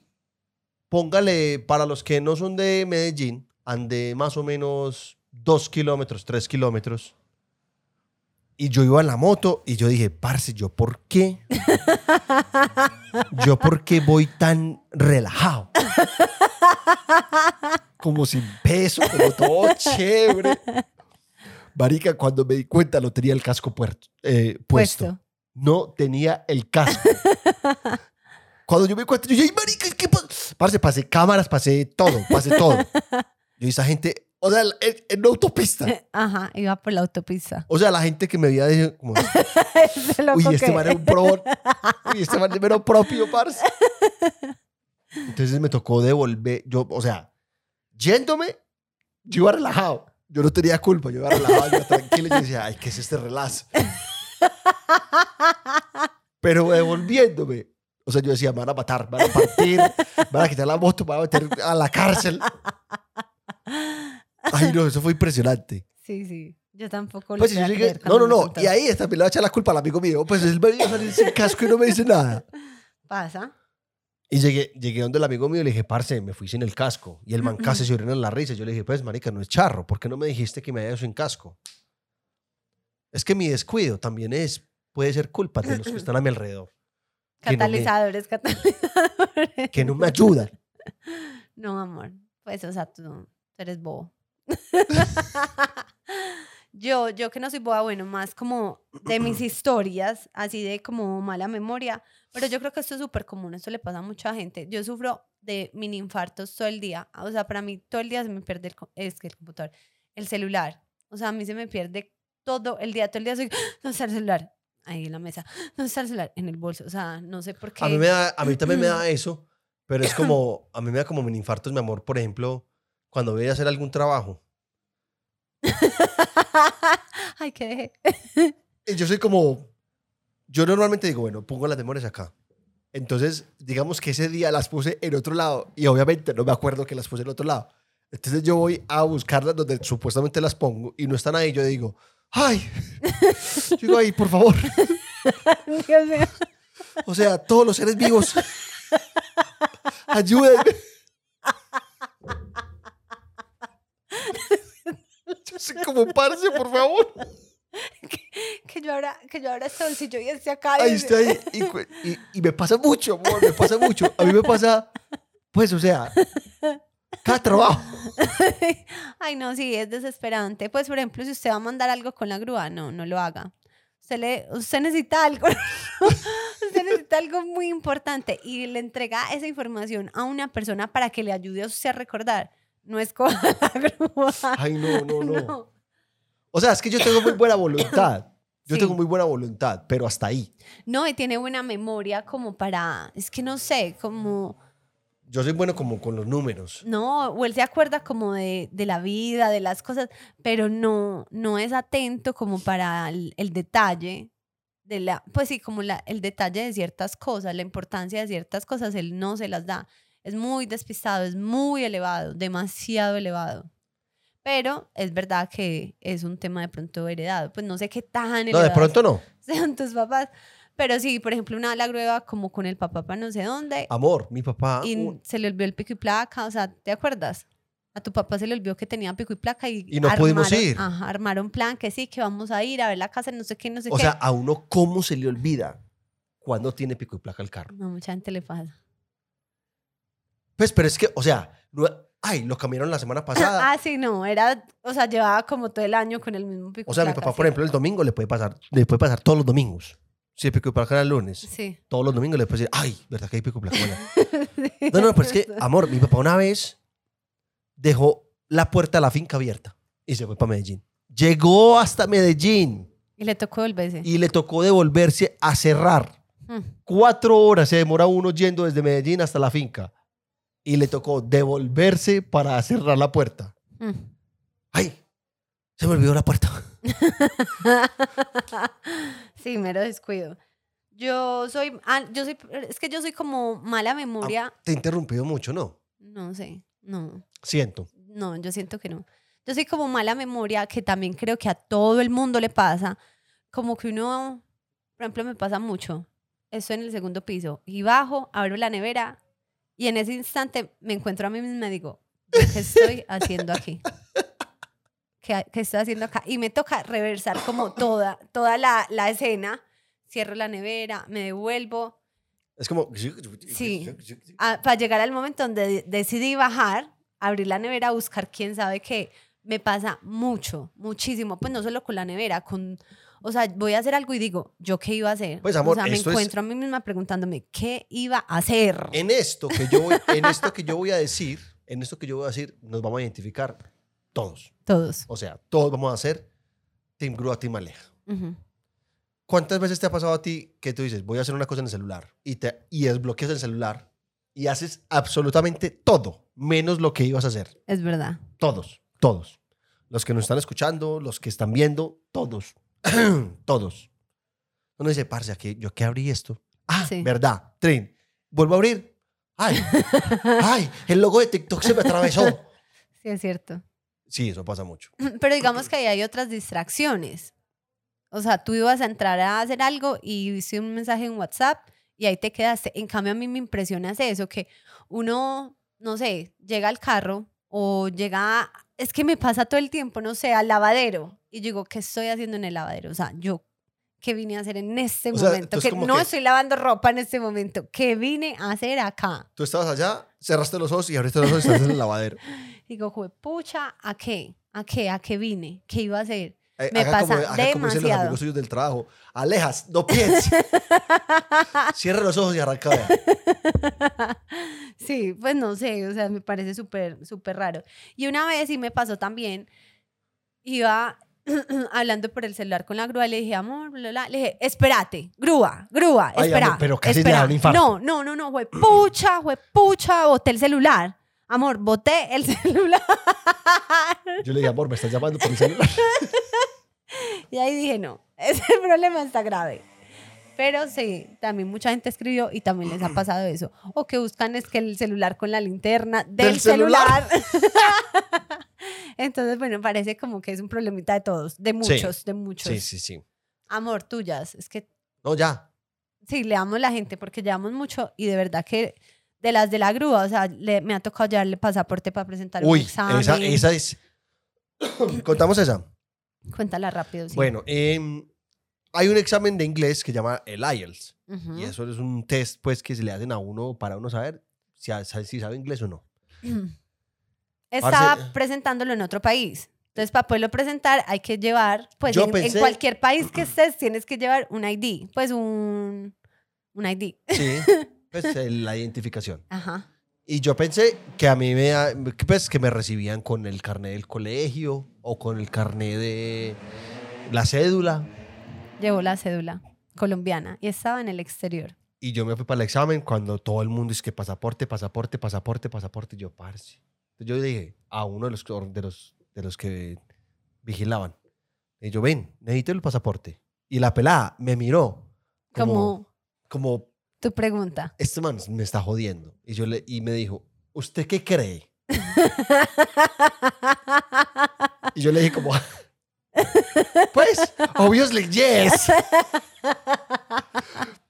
póngale, para los que no son de Medellín, andé más o menos dos kilómetros, tres kilómetros. Y yo iba en la moto y yo dije, parce, ¿yo por qué? ¿Yo por qué voy tan relajado? Como sin peso, como todo chévere. Marica, cuando me di cuenta no tenía el casco puerto, eh, puesto. Puesto. No tenía el casco. Cuando yo me di cuenta, yo dije, "Ay, marica, ¿qué pasa? Parce, pasé cámaras, pasé todo, pasé todo. Yo esa gente, o sea, en, en una autopista. Ajá, iba por la autopista. O sea, la gente que me veía dije, como, uy, este que- man es un pro. Uy, este man es mero propio, parce. Entonces me tocó devolver, yo, o sea, yéndome, yo iba relajado. Yo no tenía culpa, yo iba relajado, yo iba tranquilo. y Yo decía, ay, ¿qué es este relazo? Pero devolviéndome, o sea, yo decía, van a matar, van a partir, van a quitar la moto, van a meter a la cárcel. Ay, no, eso fue impresionante. Sí, sí. Yo tampoco lo Pues a llegué, no, no, no, y ahí está, me le va a echar la culpa al amigo mío. Pues él me iba a salir sin casco y no me dice nada. Pasa. Y llegué, llegué donde el amigo mío y le dije, parce, me fui sin el casco. Y el man casi se orina en la risa. Yo le dije, pues, marica, no es charro. ¿Por qué no me dijiste que me había ido sin casco? Es que mi descuido también es, puede ser culpa de los que están a mi alrededor. Que no me- Catalizadores, catalizadores. Que no me ayudan. No, amor. Pues, o sea, tú, tú eres bobo. yo, yo que no soy boba, bueno, más como de mis historias, así de como mala memoria. Pero yo creo que esto es súper común, esto le pasa a mucha gente. Yo sufro de mini infartos todo el día. O sea, para mí todo el día se me pierde el, es que el computador, el celular. O sea, a mí se me pierde todo el día, todo el día soy, ¿dónde está el celular? Ahí en la mesa, ¿dónde está el celular? En el bolso. O sea, no sé por qué. A mí, me da, a mí también me da eso, pero es como, a mí me da como mini infartos, mi amor, por ejemplo, cuando voy a hacer algún trabajo. Ay, que dejé. Yo soy como, yo normalmente digo, bueno, pongo las memorias acá. Entonces, digamos que ese día las puse en otro lado y obviamente no me acuerdo que las puse en otro lado. Entonces yo voy a buscarlas donde supuestamente las pongo y no están ahí. Yo digo, ay, yo digo, ay, por favor. Dios mío. O sea, todos los seres vivos, ayúdenme. Yo soy como parce, por favor. Que yo ahora, que yo ahora estoy, si yo ya acá. Ahí está ahí. Y, y- y me pasa mucho, amor, me pasa mucho. A mí me pasa, pues, o sea, cada trabajo. Ay, no, sí, es desesperante. Pues, por ejemplo, si usted va a mandar algo con la grúa, no, no lo haga. Usted, le, usted necesita algo. usted necesita algo muy importante y le entrega esa información a una persona para que le ayude a usted a recordar. No es con la grúa. Ay, no, no, no. No. O sea, es que yo tengo muy buena voluntad. Yo Sí. tengo muy buena voluntad, pero hasta ahí. No, y tiene buena memoria como para, es que no sé, como, Yo soy bueno como con los números. no, o él se acuerda como de, de la vida, de las cosas, pero no, no es atento como para el, el detalle de la, pues sí, como la, el detalle de ciertas cosas, la importancia de ciertas cosas, él no se las da. Es muy despistado, es muy elevado, demasiado elevado. Pero es verdad que es un tema de pronto heredado. Pues no sé qué tan No, de pronto no. sean tus papás. Pero sí, por ejemplo, una la prueba como con el papá para no sé dónde Amor, mi papá. y un- se le olvidó el pico y placa, o sea, ¿te acuerdas? A tu papá se le olvidó que tenía pico y placa y, Y no pudimos ir. Ajá, armaron plan que sí, que vamos a ir a ver la casa, no sé qué, no sé o qué. sea, a uno, ¿cómo se le olvida cuando tiene pico y placa el carro? no, mucha gente le pasa. Pues, pero es que, o sea, no- ay, lo cambiaron la semana pasada. ah, sí, no, era, o sea, llevaba como todo el año con el mismo pico o y sea, mi placa, papá, por ejemplo, el domingo le puede pasar, le puede pasar todos los domingos. El pico y placa era el lunes, Sí. todos los domingos le puede decir, ay, ¿verdad que hay pico y placa? No, no, pero es que, amor, mi papá una vez dejó la puerta de la finca abierta y se fue para Medellín. Llegó hasta Medellín Y le tocó volverse. y le tocó devolverse a cerrar. Mm. Cuatro horas se demora uno yendo desde Medellín hasta la finca y le tocó devolverse para cerrar la puerta. Mm. ¡Ay! Se me olvidó la puerta. sí, mero descuido. Yo soy, ah, yo soy, es que yo soy como mala memoria. Te he interrumpido mucho, ¿no? No sé, no, Siento. no, yo siento que no. Yo soy como mala memoria, que también creo que a todo el mundo le pasa. Como que uno, por ejemplo, me pasa mucho. Estoy en el segundo piso y bajo, abro la nevera y en ese instante me encuentro a mí misma y digo, ¿yo ¿qué estoy haciendo aquí? ¿Qué, qué estoy haciendo acá? Y me toca reversar como toda, toda la, la escena. Cierro la nevera, me devuelvo, Es como... Sí. a- para llegar al momento donde de- decidí bajar, abrir la nevera, buscar quién sabe qué. Me pasa mucho, muchísimo. Pues no solo con la nevera, con... O sea, voy a hacer algo y digo, ¿yo qué iba a hacer? Pues, amor, o sea, me esto es- encuentro a mí misma preguntándome, ¿qué iba a hacer? En esto que yo voy, en esto que yo voy a decir, en esto que yo voy a decir, nos vamos a identificar todos. Todos. O sea, todos vamos a ser Team Grúa, Team Aleja. Ujú. ¿Cuántas veces te ha pasado a ti que tú dices, voy a hacer una cosa en el celular y, te, y desbloqueas el celular y haces absolutamente todo, menos lo que ibas a hacer? Es verdad. Todos, todos. Los que nos están escuchando, los que están viendo, todos. todos. Uno dice, parce, aquí, ¿yo qué abrí esto? Ah, Sí. verdad. Trin. Vuelvo a abrir. Ay, ay, el logo de TikTok se me atravesó. Sí, es cierto. Sí, eso pasa mucho. Pero digamos que ahí hay otras distracciones. O sea, tú ibas a entrar a hacer algo y viste un mensaje en WhatsApp y ahí te quedaste. En cambio, a mí me impresiona es eso, que uno, no sé, llega al carro o llega, es que me pasa todo el tiempo, no sé, al lavadero. Y digo, ¿qué estoy haciendo en el lavadero? O sea, yo, ¿qué vine a hacer en este O sea, momento? entonces Que no que- estoy lavando ropa en este momento. ¿Qué vine a hacer acá? Tú estabas allá, cerraste los ojos y abriste los ojos y estás en el lavadero. Digo, pucha, ¿a qué? ¿A qué? ¿A qué vine? ¿Qué iba a hacer? Eh, Me haga como, pasa haga como dicen los demasiado. amigos suyos del trabajo. Alejas, no pienses. Cierra los ojos y arranca. Sí, pues no sé, o sea, me parece súper, súper raro. Y una vez sí me pasó también iba hablando por el celular con la grúa le dije, amor, bla, bla, le dije, espérate, grúa, grúa, Ay, espera. amor, pero casi espera. un infarto. No, no, no, no, fue pucha, fue pucha, boté el celular. Amor, boté el celular. Yo le dije, amor, me estás llamando por el celular. Y ahí dije, no, ese problema está grave. Pero sí, también mucha gente escribió y también les ha pasado eso. O que buscan es que el celular con la linterna del, ¿Del celular? celular. Entonces, bueno, parece como que es un problemita de todos, de muchos, de muchos. Sí, sí, sí. Amor, tuyas. Es que No, ya. sí, le amo a la gente porque llevamos mucho y de verdad que de las de la grúa, o sea, le- me ha tocado llevarle pasaporte para presentar un Uy, examen. esa, esa es... Contamos esa. Cuéntala rápido, sí. Bueno, em, hay un examen de inglés que se llama el IELTS. Ujú. Y eso es un test, pues, que se le hacen a uno para uno saber si, si sabe inglés o no. Estaba Parce- presentándolo en otro país. Entonces, para poderlo presentar, hay que llevar, pues en, en pensé- cualquier país que estés, tienes que llevar un ID, pues un, un ID. Sí, pues la identificación. Ajá. Y yo pensé que a mí me, pues, que me recibían con el carnet del colegio o con el carnet de la cédula. Llevó la cédula colombiana y estaba en el exterior. Y yo me fui para el examen cuando todo el mundo es que pasaporte, pasaporte, pasaporte, pasaporte. Y yo, parce. Yo dije a uno de los, que- de los, de los que vigilaban. Y yo, ven, necesito el pasaporte. Y la pelada me miró como, Como como tu pregunta. este man me está jodiendo. Y, yo le, y me dijo, ¿usted qué cree? Y yo le dije como, pues, obviously, yes.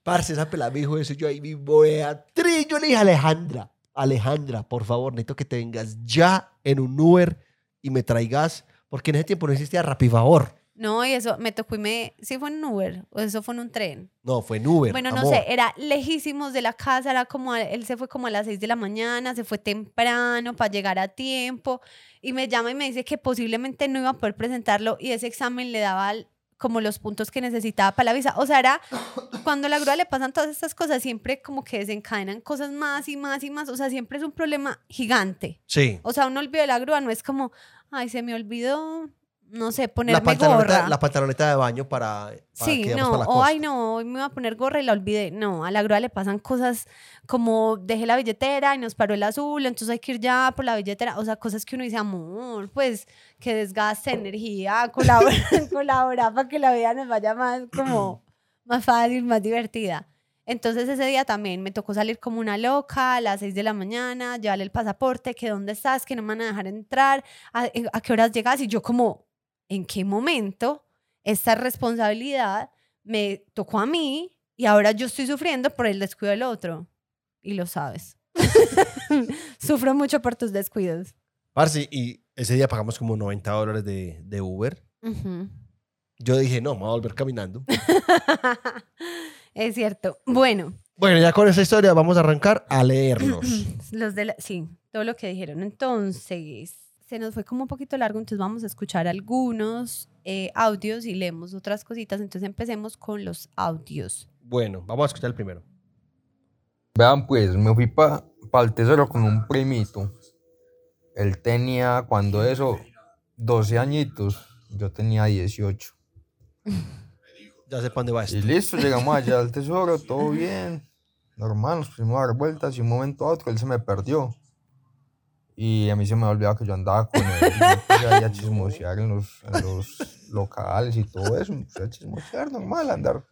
Parce, esa pelada me dijo eso, yo ahí mismo, Beatriz, yo le dije, Alejandra, Alejandra, por favor, necesito que te vengas ya en un Uber y me traigas, porque en ese tiempo no existía Rapifavor. No, y eso me tocó y me... ¿Sí fue en Uber o eso fue en un tren? No, fue en Uber. Bueno, no amor. sé, era lejísimos de la casa, era como, él se fue como a las 6 de la mañana, se fue temprano para llegar a tiempo y me llama y me dice que posiblemente no iba a poder presentarlo y ese examen le daba como los puntos que necesitaba para la visa. O sea, era cuando a la grúa le pasan todas estas cosas, siempre como que desencadenan cosas más y más y más, o sea, siempre es un problema gigante. Sí. O sea, un olvido de la grúa no es como, ay, se me olvidó, no sé, ponerme La pantaloneta, gorra. la pantaloneta de baño para, para Sí, que no, para la o costa. ay no, hoy me iba a poner gorra y la olvidé. No, a la grúa le pasan cosas como dejé la billetera y nos paró el azul, entonces hay que ir ya por la billetera. O sea, cosas que uno dice, amor, pues que desgaste energía, colabora, colabora para que la vida nos vaya más como más fácil, más divertida. Entonces ese día también me tocó salir como una loca a las 6 de la mañana, llevarle el pasaporte, que dónde estás, que no me van a dejar entrar, a, a qué horas llegas y yo como, ¿en qué momento esta responsabilidad me tocó a mí y ahora yo estoy sufriendo por el descuido del otro? Y lo sabes. Sufro mucho por tus descuidos. Parce, y ese día pagamos como 90 dólares de, de Uber. Ujú. Yo dije, no, me voy a volver caminando. es cierto. Bueno, Bueno, ya con esa historia vamos a arrancar a leerlos. los de la- sí, todo lo que dijeron. Entonces, se nos fue como un poquito largo, entonces vamos a escuchar algunos eh, audios y leemos otras cositas. Entonces empecemos con los audios. bueno, vamos a escuchar el primero. Vean pues, me fui para el tesoro con un primito. Él tenía, cuando eso, 12 añitos. Yo tenía 18. Ya sé para dónde va Y esto. listo, llegamos allá al tesoro, todo bien. Normal, nos pusimos a dar vueltas y un momento a otro él se me perdió. Y a mí se me olvidaba que yo andaba con él. Y yo a chismosear en los, en los locales y todo eso. Me a chismosear, normal, andar.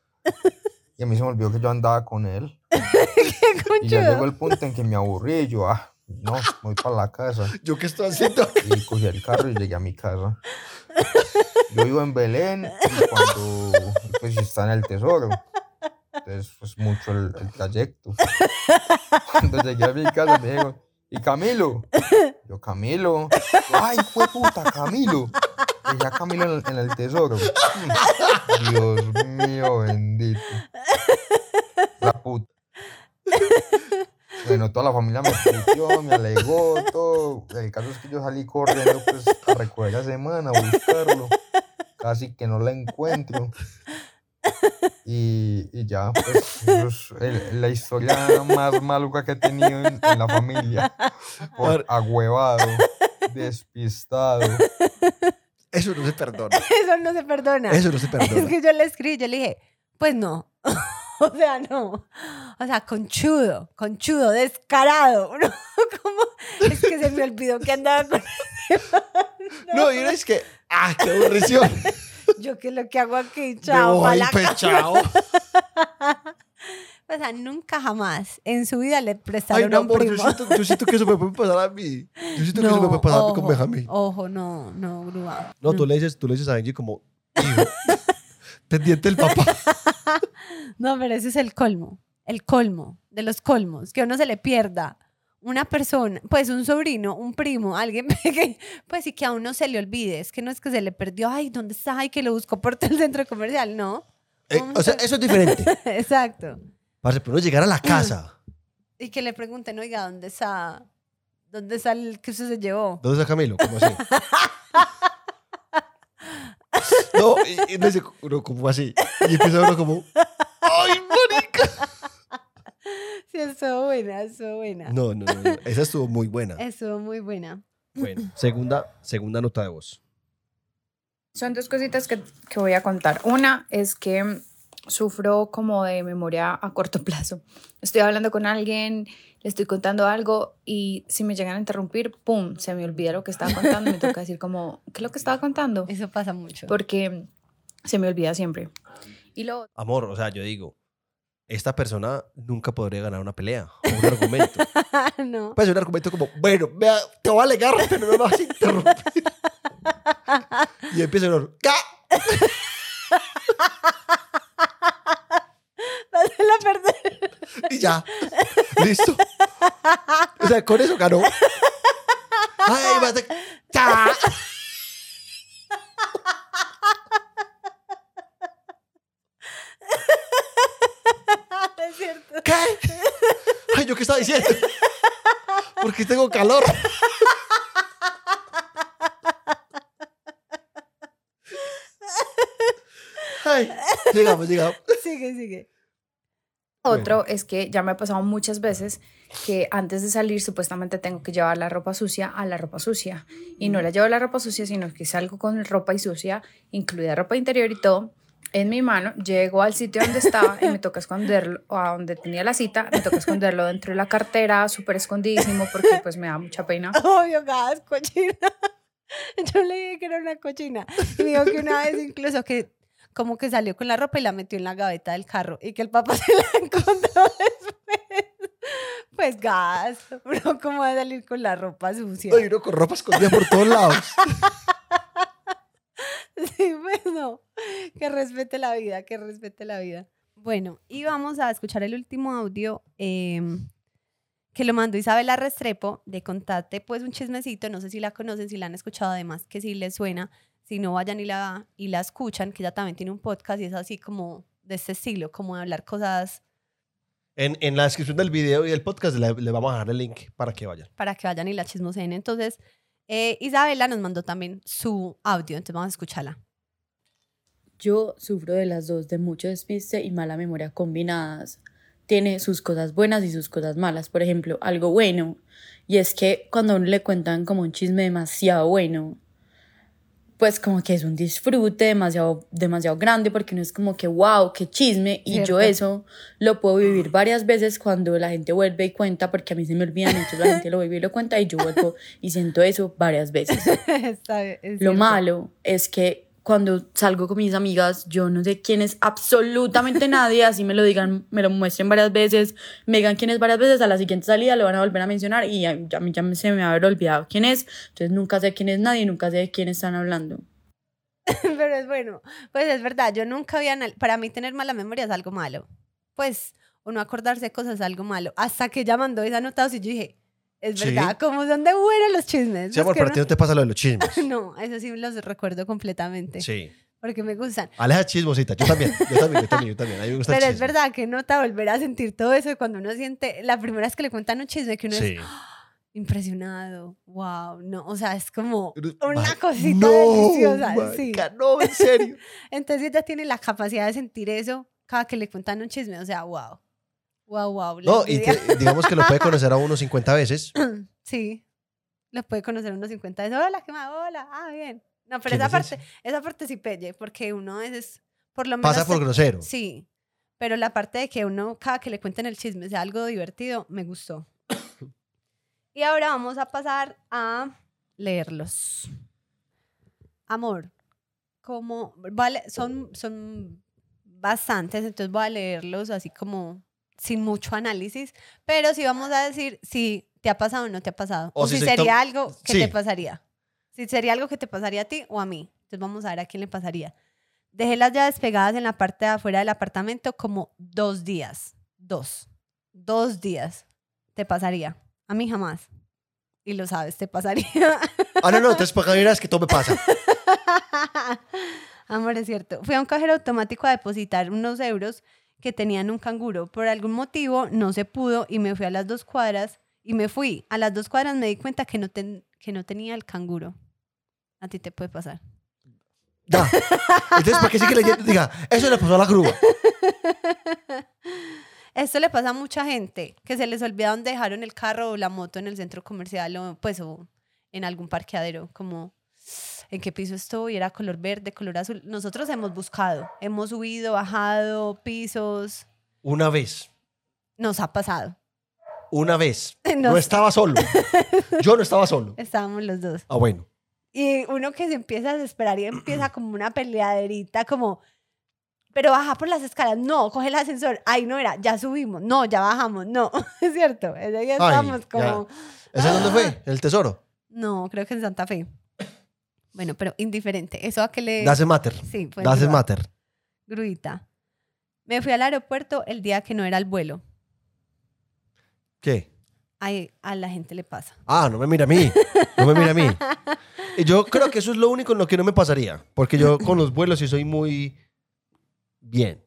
Y a mí se me olvidó que yo andaba con él. Y ya llegó el punto en que me aburrí y yo, ah, no, voy para la casa. ¿Yo qué estoy haciendo? Y cogí el carro y llegué a mi casa. Yo vivo en Belén y cuando, pues está en el tesoro. Entonces, pues mucho el, el trayecto. Cuando llegué a mi casa me dijo, ¿y Camilo? Yo, Camilo. Ay, fue puta, Camilo. Y ya Camilo en el, en el tesoro. Dios mío, bendito. La puta. Bueno, toda la familia me puteó, me alegó, todo. El caso es que yo salí corriendo pues, a recoger a semana, a buscarlo. Casi que no la encuentro. Y, y ya, pues, es el- la historia más maluca que he tenido en, en la familia. Por agüevado, despistado. Eso no se perdona. Eso no se perdona. Eso no se Es perdona. que yo le escribí, yo le dije, pues no. o sea, no. O sea, conchudo, conchudo, descarado. ¿no? ¿Cómo? Es que se me olvidó que andaba con No, y no es que, ah, qué aburrición. Yo qué es lo que hago aquí, chao. voy, pues, chao. O sea, nunca jamás en su vida le Ay, prestaron no, a un amor, yo primo. siento, yo siento que eso me puede pasar a mí. Yo siento que eso me puede pasar a mí con Benjamín. Ojo, no, no, grúa. No, tú le dices, tú le dices a Angie como, hijo, pendiente del papá. No, pero ese es el colmo, el colmo de los colmos, que uno se le pierda una persona, pues un sobrino, un primo, alguien pues y que a uno se le olvide, es que no es que se le perdió, ay, ¿dónde está? Ay, que lo buscó por todo el centro comercial, no. Eh, o sea, eso es diferente. Exacto. Pero uno llegar a la casa. Y que le pregunten, oiga, ¿dónde está? ¿Dónde está el que usted se llevó? ¿Dónde está Camilo? ¿Cómo así? No, y, y no dice, uno como así. Y empieza uno como, ¡ay, marica! Sí, estuvo buena, estuvo buena. No, no, no, no. Esa estuvo muy buena. Estuvo muy buena. Bueno, segunda, segunda nota de voz. Son dos cositas que, que voy a contar. Una es que sufro como de memoria a corto plazo. Estoy hablando con alguien, le estoy contando algo y si me llegan a interrumpir, ¡pum! Se me olvida lo que estaba contando y me toca decir como, ¿qué es lo que estaba contando? Eso pasa mucho. Porque se me olvida siempre. Y lo Amor, o sea, yo digo, esta persona nunca podría ganar una pelea o un argumento. no. Pues un argumento como, bueno, vea, te voy a alegar, pero no me vas a interrumpir. y empieza uno, ¡ca! Dásela a perder. Y ya. Listo. O sea, con eso ganó. ¡Ay, vas a... es cierto. ¿Qué? Ay, ¿yo qué estaba diciendo? Porque tengo calor. Ay, llegamos, llegamos. Sigue, sigue. otro es que ya me ha pasado muchas veces que antes de salir supuestamente tengo que llevar la ropa sucia a la ropa sucia. Y no la llevo la ropa sucia, sino que salgo con ropa y sucia, incluida ropa interior y todo, en mi mano. Llego al sitio donde estaba y me toca esconderlo, o a donde tenía la cita, me toca esconderlo dentro de la cartera, súper escondidísimo, porque pues me da mucha pena. Obvio, gas, cochina. Yo le dije que era una cochina. Y me dijo que una vez incluso que como que salió con la ropa y la metió en la gaveta del carro y que el papá se la encontró después. Pues gas, bro, ¿cómo va a salir con la ropa sucia? Ay, uno con ropa escondida por todos lados. Sí, bueno, que respete la vida, que respete la vida. Bueno, y vamos a escuchar el último audio em, que lo mandó Isabela Restrepo de Contate, pues un chismecito, no sé si la conocen, si la han escuchado, además que si les suena, si no vayan y la, y la escuchan, que ella también tiene un podcast y es así como de este estilo, como de hablar cosas En, en la descripción del video y del podcast le, le vamos a dejar el link para que vayan. para que vayan y la chismoseen. Entonces, eh, Isabela nos mandó también su audio, entonces vamos a escucharla. Yo sufro de las dos, de mucho despiste y mala memoria combinadas. Tiene sus cosas buenas y sus cosas malas. Por ejemplo, algo bueno. Y es que cuando a uno le cuentan como un chisme demasiado bueno, pues como que es un disfrute demasiado, demasiado grande porque uno es como que, wow, qué chisme. Y yo eso lo puedo vivir varias veces cuando la gente vuelve y cuenta, porque a mí se me olvidan, entonces la gente lo vuelve y lo cuenta y yo vuelvo y siento eso varias veces. Está bien, es Lo malo es que cuando salgo con mis amigas, yo no sé quién es absolutamente nadie, así me lo digan, me lo muestren varias veces, me digan quién es varias veces, a la siguiente salida lo van a volver a mencionar y ya, ya, ya se me va a haber olvidado quién es, entonces nunca sé quién es nadie, nunca sé de quién están hablando. Pero es bueno. Pues es verdad, yo nunca había... Para mí tener mala memoria es algo malo. Pues, o no acordarse de cosas es algo malo. Hasta que ella mandó esa nota y yo dije, es Sí. verdad, como son de buenos los chismes. Sí, amor, pero a ti no te pasa lo de los chismes. no, eso sí los recuerdo completamente. Sí. Porque me gustan. Aleja chismosita. Yo también, yo también, yo también, yo también. A mí me gusta el Pero es chisme. verdad que nota volver a sentir todo eso cuando uno siente, la primera vez que le cuentan un chisme, que uno Sí. es impresionado, wow, no, o sea, es como Ma- una cosita no, deliciosa, sí. No, en serio. Entonces ella tiene la capacidad de sentir eso cada que le cuentan un chisme, o sea, wow. Wow, wow. No, y te- digamos que lo puede conocer a uno 50 veces. Sí. Lo puede conocer unos 50 veces. Hola, ¿qué más? Hola. Ah, bien. No, pero ¿Quién esa es parte, esa parte sí pelle, porque uno a veces, por lo menos... Pasa por grosero. Sí, pero la parte de que uno, cada que le cuenten el chisme, sea algo divertido, me gustó. y ahora vamos a pasar a leerlos. Amor, como, vale, son, son bastantes, entonces voy a leerlos así como sin mucho análisis, pero sí vamos a decir si te ha pasado o no te ha pasado. O O, si si se sería algo que Sí. te pasaría. Si sería algo que te pasaría a ti o a mí. Entonces vamos a ver a quién le pasaría. Dejé las llaves pegadas en la parte de afuera del apartamento como dos días. Dos. Dos días. Te pasaría. A mí jamás. Y lo sabes, te pasaría. Ah, no, no, para que verás que todo me pasa. Amor, es cierto. Fui a un cajero automático a depositar unos euros que tenían un canguro. Por algún motivo no se pudo y me fui a las dos cuadras y me fui. A las dos cuadras me di cuenta que no, ten- que no tenía el canguro. A ti te puede pasar. Da. Entonces, ¿para qué sigue leyendo? Diga, eso le pasó a la grúa. Esto le pasa a mucha gente, que se les olvida dónde dejaron el carro o la moto en el centro comercial o pues o en algún parqueadero, como en qué piso estoy, era color verde, color azul. Nosotros hemos buscado, hemos subido, bajado pisos, Una vez, nos ha pasado. una vez. Nos- No estaba solo. Yo no estaba solo. Estábamos los dos. Ah, bueno. Y uno que se empieza a desesperar y empieza como una peleaderita, como, pero baja por las escalas, no, coge el ascensor, ay, no era, ya subimos, no, ya bajamos, no, es cierto, ese día Ay, estábamos ya. como, ¿Ese dónde fue? ¿En el tesoro? no, creo que en Santa Fe. Bueno, pero indiferente, eso a que le... Dase mater. Sí, fue Dase mater. gruita. Me fui al aeropuerto el día que no era el vuelo. ¿Qué? Ay, a la gente le pasa. Ah, no me mira a mí. No me mira a mí. Y Yo creo que eso es lo único en lo que no me pasaría. Porque yo con los vuelos sí soy muy bien.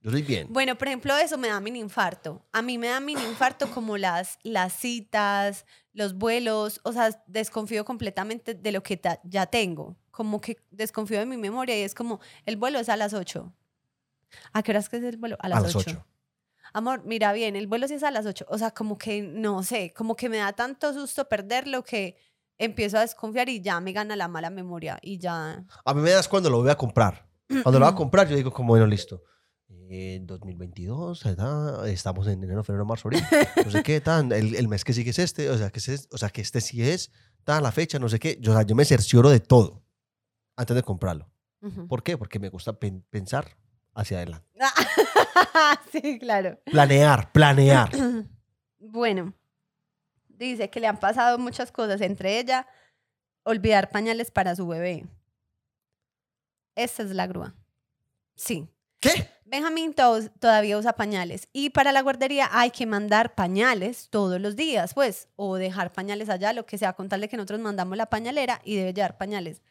Yo soy bien. Bueno, por ejemplo, eso me da mini infarto. A mí me da mini infarto como las, las citas, los vuelos, o sea, desconfío completamente de lo que ya tengo. Como que desconfío de mi memoria y es como, el vuelo es a las 8. ¿A qué horas que es el vuelo? A las, a las 8. 8. Amor, mira bien, el vuelo sí es a las 8. O sea, como que, no sé, como que me da tanto susto perderlo que empiezo a desconfiar y ya me gana la mala memoria y ya... A mí me das cuando lo voy a comprar. Cuando lo voy a comprar, yo digo como, bueno, listo. En 2022, ¿verdad? estamos en enero, febrero, marzo, abril. No sé qué, tan, el, el mes que sigue es este, o sea, que, es- o sea, que este sí es, tan, la fecha, no sé qué. Yo, o sea, yo me cercioro de todo antes de comprarlo. Ujú. ¿Por qué? Porque me gusta pen- pensar hacia adelante. sí, claro. Planear, planear. Bueno, dice que le han pasado muchas cosas, entre ellas olvidar pañales para su bebé. Esta es la grúa. Sí. ¿Qué? Benjamín to- todavía usa pañales y para la guardería hay que mandar pañales todos los días, pues, o dejar pañales allá, lo que sea, con tal de que nosotros mandamos la pañalera y debe llevar pañales.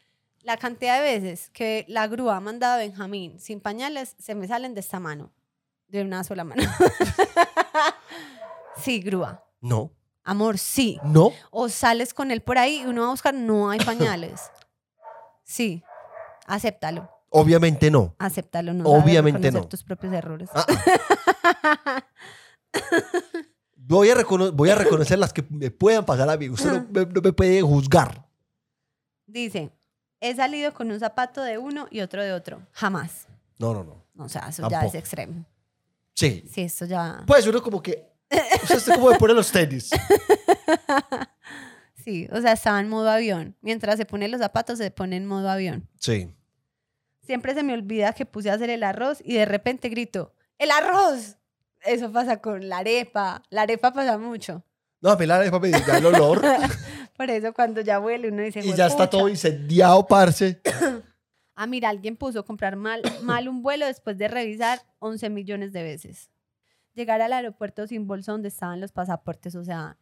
La cantidad de veces que la grúa ha mandado a Benjamín sin pañales se me salen de esta mano, de una sola mano. sí, grúa. No, Amor, sí. no. O sales con él por ahí y uno va a buscar, no hay pañales. Sí, acéptalo, Obviamente no. acéptalo. No Obviamente no. tus propios errores. Ah, ah. Voy a, voy a reconocer las que me puedan pasar a mí. Usted no me, no me puede juzgar. Dice, he salido con un zapato de uno y otro de otro. Jamás. No, no, no. O sea, eso ya es extremo. Sí. Sí, esto ya... Pues uno como que... Usted está como de poner los tenis. Sí, o sea, estaba en modo avión. Mientras se pone los zapatos, se pone en modo avión. Sí. Siempre se me olvida que puse a hacer el arroz y de repente grito, ¡el arroz! Eso pasa con la arepa. La arepa pasa mucho. No, a mí la arepa me da el olor Por eso cuando ya huele uno dice, y ya está todo incendiado, parce. Ah, mira, alguien puso comprar mal, mal un vuelo después de revisar 11 millones de veces. Llegar al aeropuerto sin bolso donde estaban los pasaportes, o sea,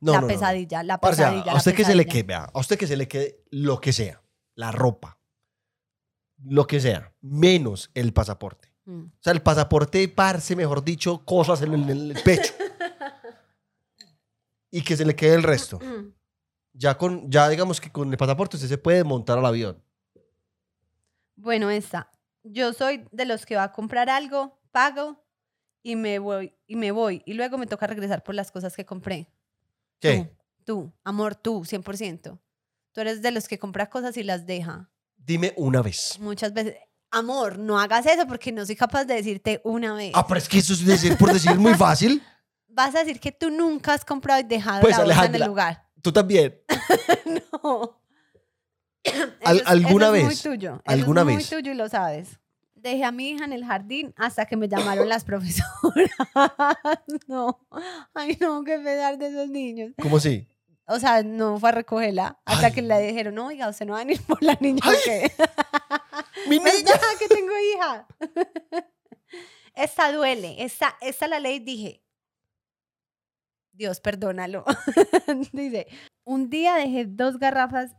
No, la no, no. pesadilla, la Parce, pesadilla. a usted que se le quede, vea, a usted que se le quede lo que sea, la ropa, lo que sea, menos el pasaporte. Mm. O sea, el pasaporte, parce, mejor dicho, cosas en el, en el pecho. y que se le quede el resto. Mm. Ya, con, ya digamos que con el pasaporte usted se puede montar al avión. Bueno, esta. Yo soy de los que va a comprar algo, pago y me voy y me voy y luego me toca regresar por las cosas que compré. ¿Qué? Tú, tú, amor, tú, 100%. Tú eres de los que compra cosas y las deja. Dime una vez. Muchas veces. Amor, no hagas eso porque no soy capaz de decirte una vez. Ah, pero es que eso es decir por decir muy fácil. Vas a decir que tú nunca has comprado y dejado Pues, la bolsa en el lugar. Tú también. No. Al- Eso es- ¿alguna eso es vez? muy tuyo. Eso ¿Alguna es muy vez? tuyo y lo sabes. Dejé a mi hija en el jardín hasta que me llamaron las profesoras. no. Ay, no, qué pesar de esos niños. ¿Cómo así? O sea, no fue a recogerla hasta Ay. que le dijeron, no, oiga, usted no va a venir por la niña. ¿o Ay. qué?". ¡Mi niña! ¿Verdad que tengo hija? Esta duele. Esta, esta la ley dije. Dios, perdónalo. Dice, un día dejé dos garrafas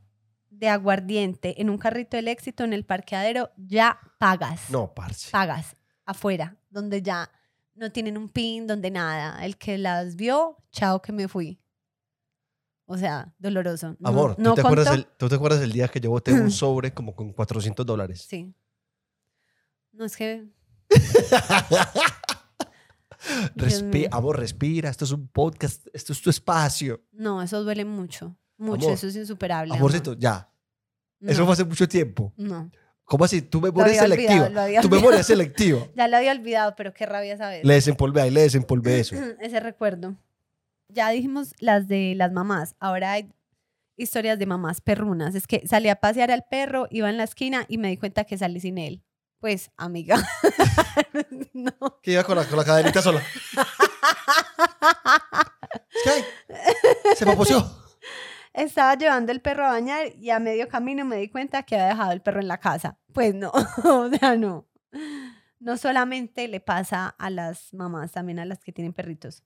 de aguardiente en un carrito del éxito en el parqueadero, ya pagas. No, parce. Pagas afuera, donde ya no tienen un pin, donde nada. El que las vio, chao que me fui. O sea, doloroso. No- Amor, ¿tú, no te acuerdas el, ¿tú te acuerdas el día que yo boté un sobre como con 400 dólares? Sí. No, es que Respi- amor, respira. Esto es un podcast. Esto es tu espacio. No, eso duele mucho. Mucho, Amor, eso es insuperable. amor. Amorcito, ya. Eso fue hace mucho tiempo. No, ¿Cómo así? Tu memoria es selectiva. Tu memoria es selectiva. ya lo había olvidado, pero qué rabia saber. Le desempolvé ahí, le desempolvé eso. Ese recuerdo. Ya dijimos las de las mamás. Ahora hay historias de mamás perrunas. Es que salí a pasear al perro, iba en la esquina y me di cuenta que salí sin él. Pues, amiga. no. Que iba con la, con la cadenita sola. Ay, se me poseó. Estaba llevando el perro a bañar y a medio camino me di cuenta que había dejado el perro en la casa. Pues no, o sea, no. No solamente le pasa a las mamás, también a las que tienen perritos.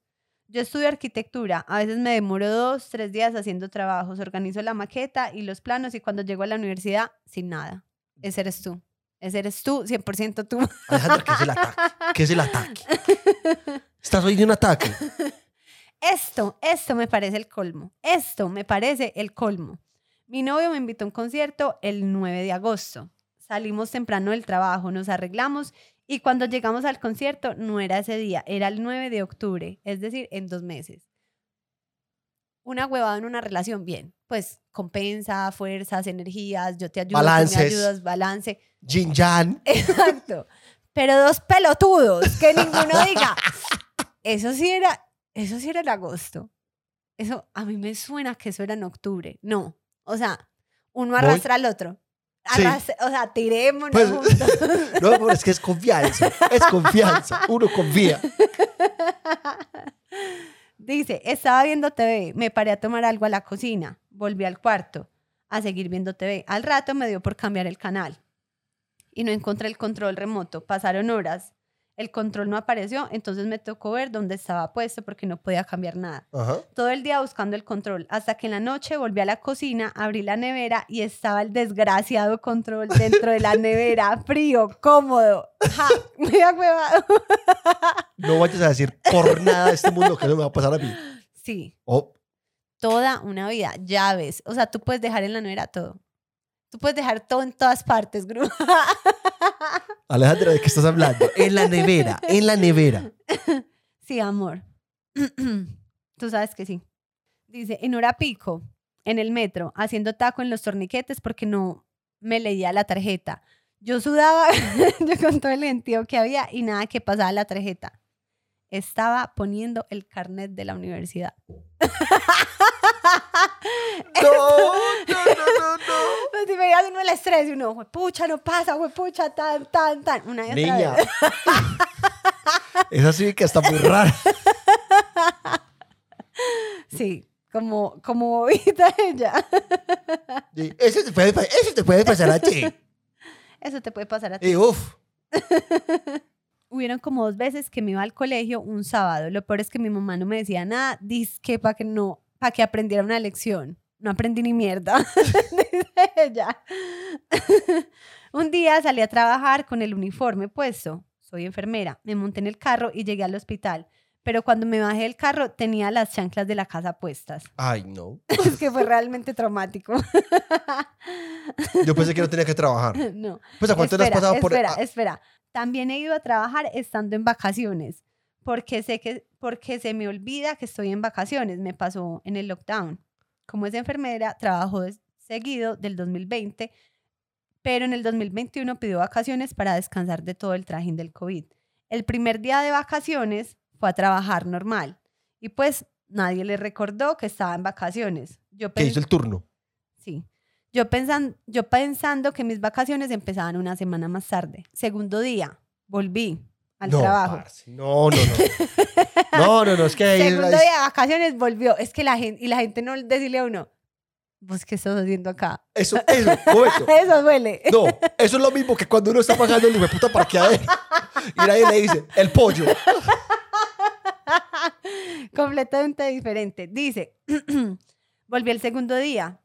Yo estudio arquitectura, a veces me demoro dos, tres días haciendo trabajos, organizo la maqueta y los planos y cuando llego a la universidad, sin nada. Ese eres tú. Ese eres tú, 100% tú. Alejandra, ¿qué es el ataque? ¿Qué es el ataque? ¿Estás oyendo un ataque? Esto, esto me parece el colmo. Esto me parece el colmo. Mi novio me invitó a un concierto el 9 de agosto. Salimos temprano del trabajo, nos arreglamos y cuando llegamos al concierto no era ese día, era el 9 de octubre, es decir, en dos meses. Una huevada en una relación, bien. Pues compensa, fuerzas, energías, yo te ayudo, tú me Balances. ayudas, balance. Jin Jan. Exacto. Pero dos pelotudos, que ninguno diga. Eso sí era, eso sí era en agosto. Eso a mí me suena que eso era en octubre. No. O sea, uno Voy- arrastra al otro. Sí. O sea, tirémonos Pues, juntos. no, amor, es que es confianza. Es confianza. Uno confía. Dice, estaba viendo TV, me paré a tomar algo a la cocina, volví al cuarto a seguir viendo TV. Al rato me dio por cambiar el canal y no encontré el control remoto. Pasaron horas, el control no apareció, entonces me tocó ver dónde estaba puesto porque no podía cambiar nada. Ajá. Todo el día buscando el control, hasta que en la noche volví a la cocina, abrí la nevera y estaba el desgraciado control dentro de la nevera, frío, cómodo. Ja, me huevado. No vayas a decir por nada de este mundo que no me va a pasar a mí. Sí, Oh, toda una vida, llaves. O sea, tú puedes dejar en la nevera todo. Tú puedes dejar todo en todas partes, Gru. Alejandra, ¿de qué estás hablando? En la nevera, en la nevera. sí, amor. tú sabes que sí. Dice, en hora pico, en el metro, haciendo taco en los torniquetes porque no me leía la tarjeta. Yo sudaba yo con todo el gentío que había y nada que pasaba la tarjeta. Estaba poniendo el carnet de la universidad. No, no, no, no, no. Pues si veías uno el estrés y uno, pucha, no pasa, pucha, tan, tan, tan. Una y otra Niña. vez. Esa sí que está muy rara. Sí, como, como bobita ella. Sí, Eso te puede, eso te puede pasar a ti. Eso te puede pasar a ti. Y uff. Hubieron como dos veces que me iba al colegio un sábado. Lo peor es que mi mamá no me decía nada, disque para que no, para que aprendiera una lección. No aprendí ni mierda, dice ella. un día salí a trabajar con el uniforme puesto. Soy enfermera. Me monté en el carro y llegué al hospital. Pero cuando me bajé del carro tenía las chanclas de la casa puestas. Ay, no. Es que fue realmente traumático. Yo pensé que no tenía que trabajar. no. Pues, ¿a cuánto le has espera, pasado por espera, ah, espera. También he ido a trabajar estando en vacaciones, porque sé que, porque se me olvida que estoy en vacaciones. Me pasó en el lockdown. Como es enfermera, trabajo des- seguido del 2020, pero en el 2021 pidió vacaciones para descansar de todo el trajín del COVID. El primer día de vacaciones fue a trabajar normal y pues nadie le recordó que estaba en vacaciones. Yo ¿Qué pens- hizo el turno? Sí. Yo, pensan, yo pensando que mis vacaciones empezaban una semana más tarde. Segundo día, volví al no, trabajo. parce, No, no, no. No, no, no, es que Segundo día de vacaciones volvió. Es que la gente, y la gente no decirle a uno, ¿vos qué estás haciendo acá? Eso, eso. Eso duele. No, eso es lo mismo que cuando uno está pagando el puta parqueadero y nadie le dice, el pollo. Completamente diferente. Dice, volví el segundo día.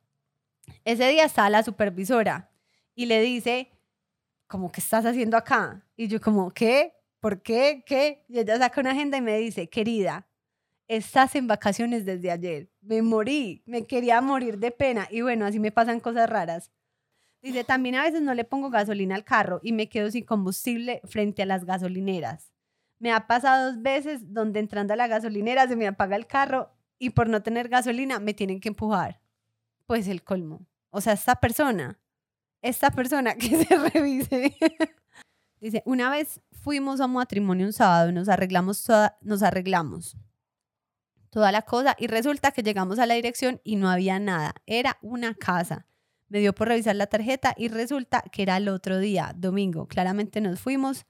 Ese día estaba la supervisora y le dice, como, ¿qué estás haciendo acá? Y yo como, ¿qué? ¿Por qué? ¿Qué? Y ella saca una agenda y me dice, querida, estás en vacaciones desde ayer. Me morí, me quería morir de pena. Y bueno, así me pasan cosas raras. Dice, también a veces no le pongo gasolina al carro y me quedo sin combustible frente a las gasolineras. Me ha pasado dos veces donde entrando a la gasolinera se me apaga el carro y por no tener gasolina me tienen que empujar. Pues el colmo. O sea, esta persona, esta persona que se revise. Dice, una vez fuimos a un matrimonio un sábado, nos arreglamos toda, nos arreglamos toda la cosa y resulta que llegamos a la dirección y no había nada. Era una casa. Me dio por revisar la tarjeta y resulta que era el otro día, domingo. Claramente nos fuimos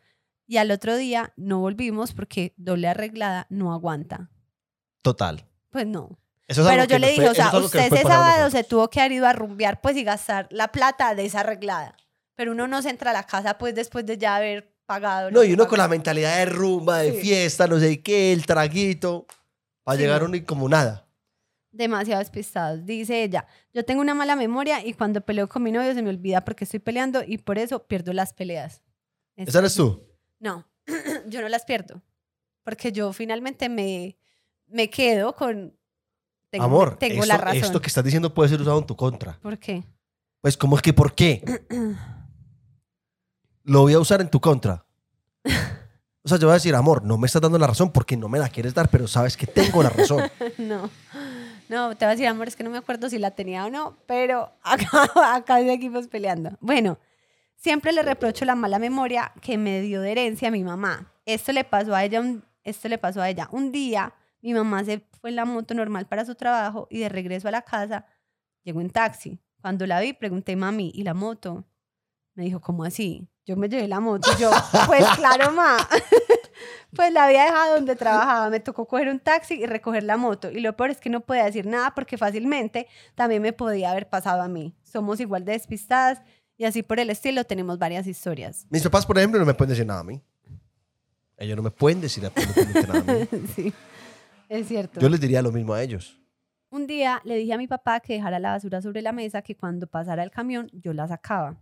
y al otro día no volvimos porque doble arreglada no aguanta. Total. Pues no. Eso es Pero yo le dije, puede- o sea, es usted ese a sábado se tuvo que haber ido a rumbear pues y gastar la plata desarreglada. Pero uno no se entra a la casa pues después de ya haber pagado. No, y uno con la mentalidad de rumba, de Sí. fiesta, no sé qué, el traguito, para Sí, llegar no. uno y como nada. Demasiado despistados. Dice ella, yo tengo una mala memoria y cuando peleo con mi novio se me olvida porque estoy peleando y por eso pierdo las peleas. Es- ¿Esa eres tú? No, yo no las pierdo. Porque yo finalmente me, me quedo con... Tengo, Amor, tengo esto, la razón. esto que estás diciendo puede ser usado en tu contra. ¿Por qué? Pues, ¿cómo es que por qué? Lo voy a usar en tu contra. O sea, yo voy a decir, amor, no me estás dando la razón porque no me la quieres dar, pero sabes que tengo la razón. no. No, te voy a decir, amor, es que no me acuerdo si la tenía o no, pero acá, acá seguimos peleando. Bueno, siempre le reprocho la mala memoria que me dio de herencia a mi mamá. Esto le pasó a ella un, esto le pasó a ella. Un día, mi mamá se fue en la moto normal para su trabajo y de regreso a la casa llegó en taxi. Cuando la vi, pregunté, mami, ¿y la moto? Me dijo, ¿cómo así? Yo me llevé la moto. Yo, pues claro, ma. pues la había dejado donde trabajaba. Me tocó coger un taxi y recoger la moto. Y lo peor es que no podía decir nada porque fácilmente también me podía haber pasado a mí. Somos igual de despistadas y así por el estilo tenemos varias historias. Mis papás, por ejemplo, no me pueden decir nada a mí. Ellos no me pueden decir absolutamente nada a mí. sí, es cierto. Yo les diría lo mismo a ellos. Un día le dije a mi papá que dejara la basura sobre la mesa, que cuando pasara el camión yo la sacaba.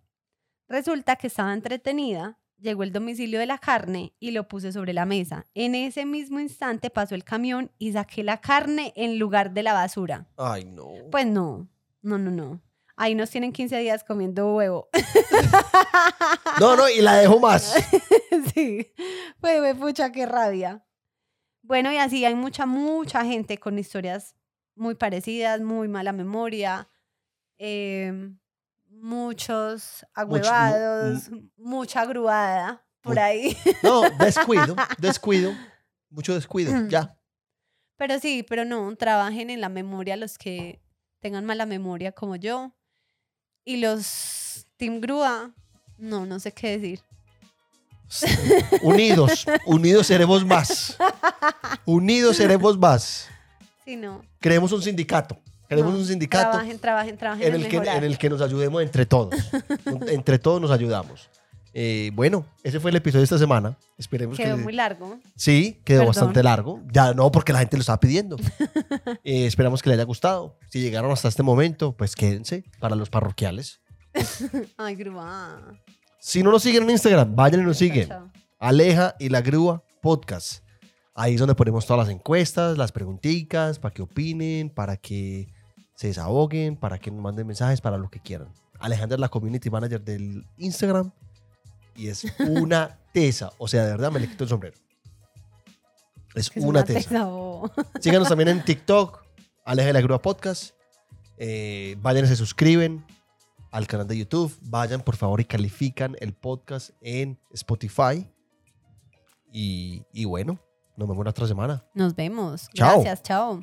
Resulta que estaba entretenida, llegó el domicilio de la carne y lo puse sobre la mesa. En ese mismo instante pasó el camión y saqué la carne en lugar de la basura. Ay, no. Pues no, no, no, no. Ahí nos tienen 15 días comiendo huevo. No, no, y la dejo más. sí, pues me pucha, qué rabia. Bueno, y así hay mucha, mucha gente con historias muy parecidas, muy mala memoria, em, muchos agüevados, mucha gruada por ahí. No, descuido, descuido. Mucho descuido, ya. Pero sí, pero no, trabajen en la memoria los que tengan mala memoria como yo. Y los Team Grúa, no, no sé qué decir. Unidos, unidos seremos más. Unidos seremos más. Sí, no. Creemos un sindicato. Queremos no. un sindicato Trabajen, trabajen, trabajen en en, el, que, en el que nos ayudemos entre todos. Entre todos nos ayudamos. Eh, bueno, ese fue el episodio de esta semana. Esperemos Quedó que... muy largo. Sí, quedó Perdón. bastante largo. Ya no, porque la gente lo estaba pidiendo. Eh, esperamos que les haya gustado. Si llegaron hasta este momento, pues quédense para los parroquiales. Ay, grúa. Si no nos siguen en Instagram, vayan y nos siguen. Aleja y la Grúa Podcast. Ahí es donde ponemos todas las encuestas, las preguntitas, para que opinen, para que se desahoguen, para que nos manden mensajes, para lo que quieran. Alejandra es la community manager del Instagram y es una tesa. O sea, de verdad me le quito el sombrero. Es una tesa. tesa. Síganos también en TikTok, Aleja y la Grúa Podcast. Eh, vayan y se suscriben al canal de YouTube. Vayan, por favor, y califican el podcast en Spotify. Y, y bueno, nos vemos la otra semana. Nos vemos. Chao. Gracias, chao.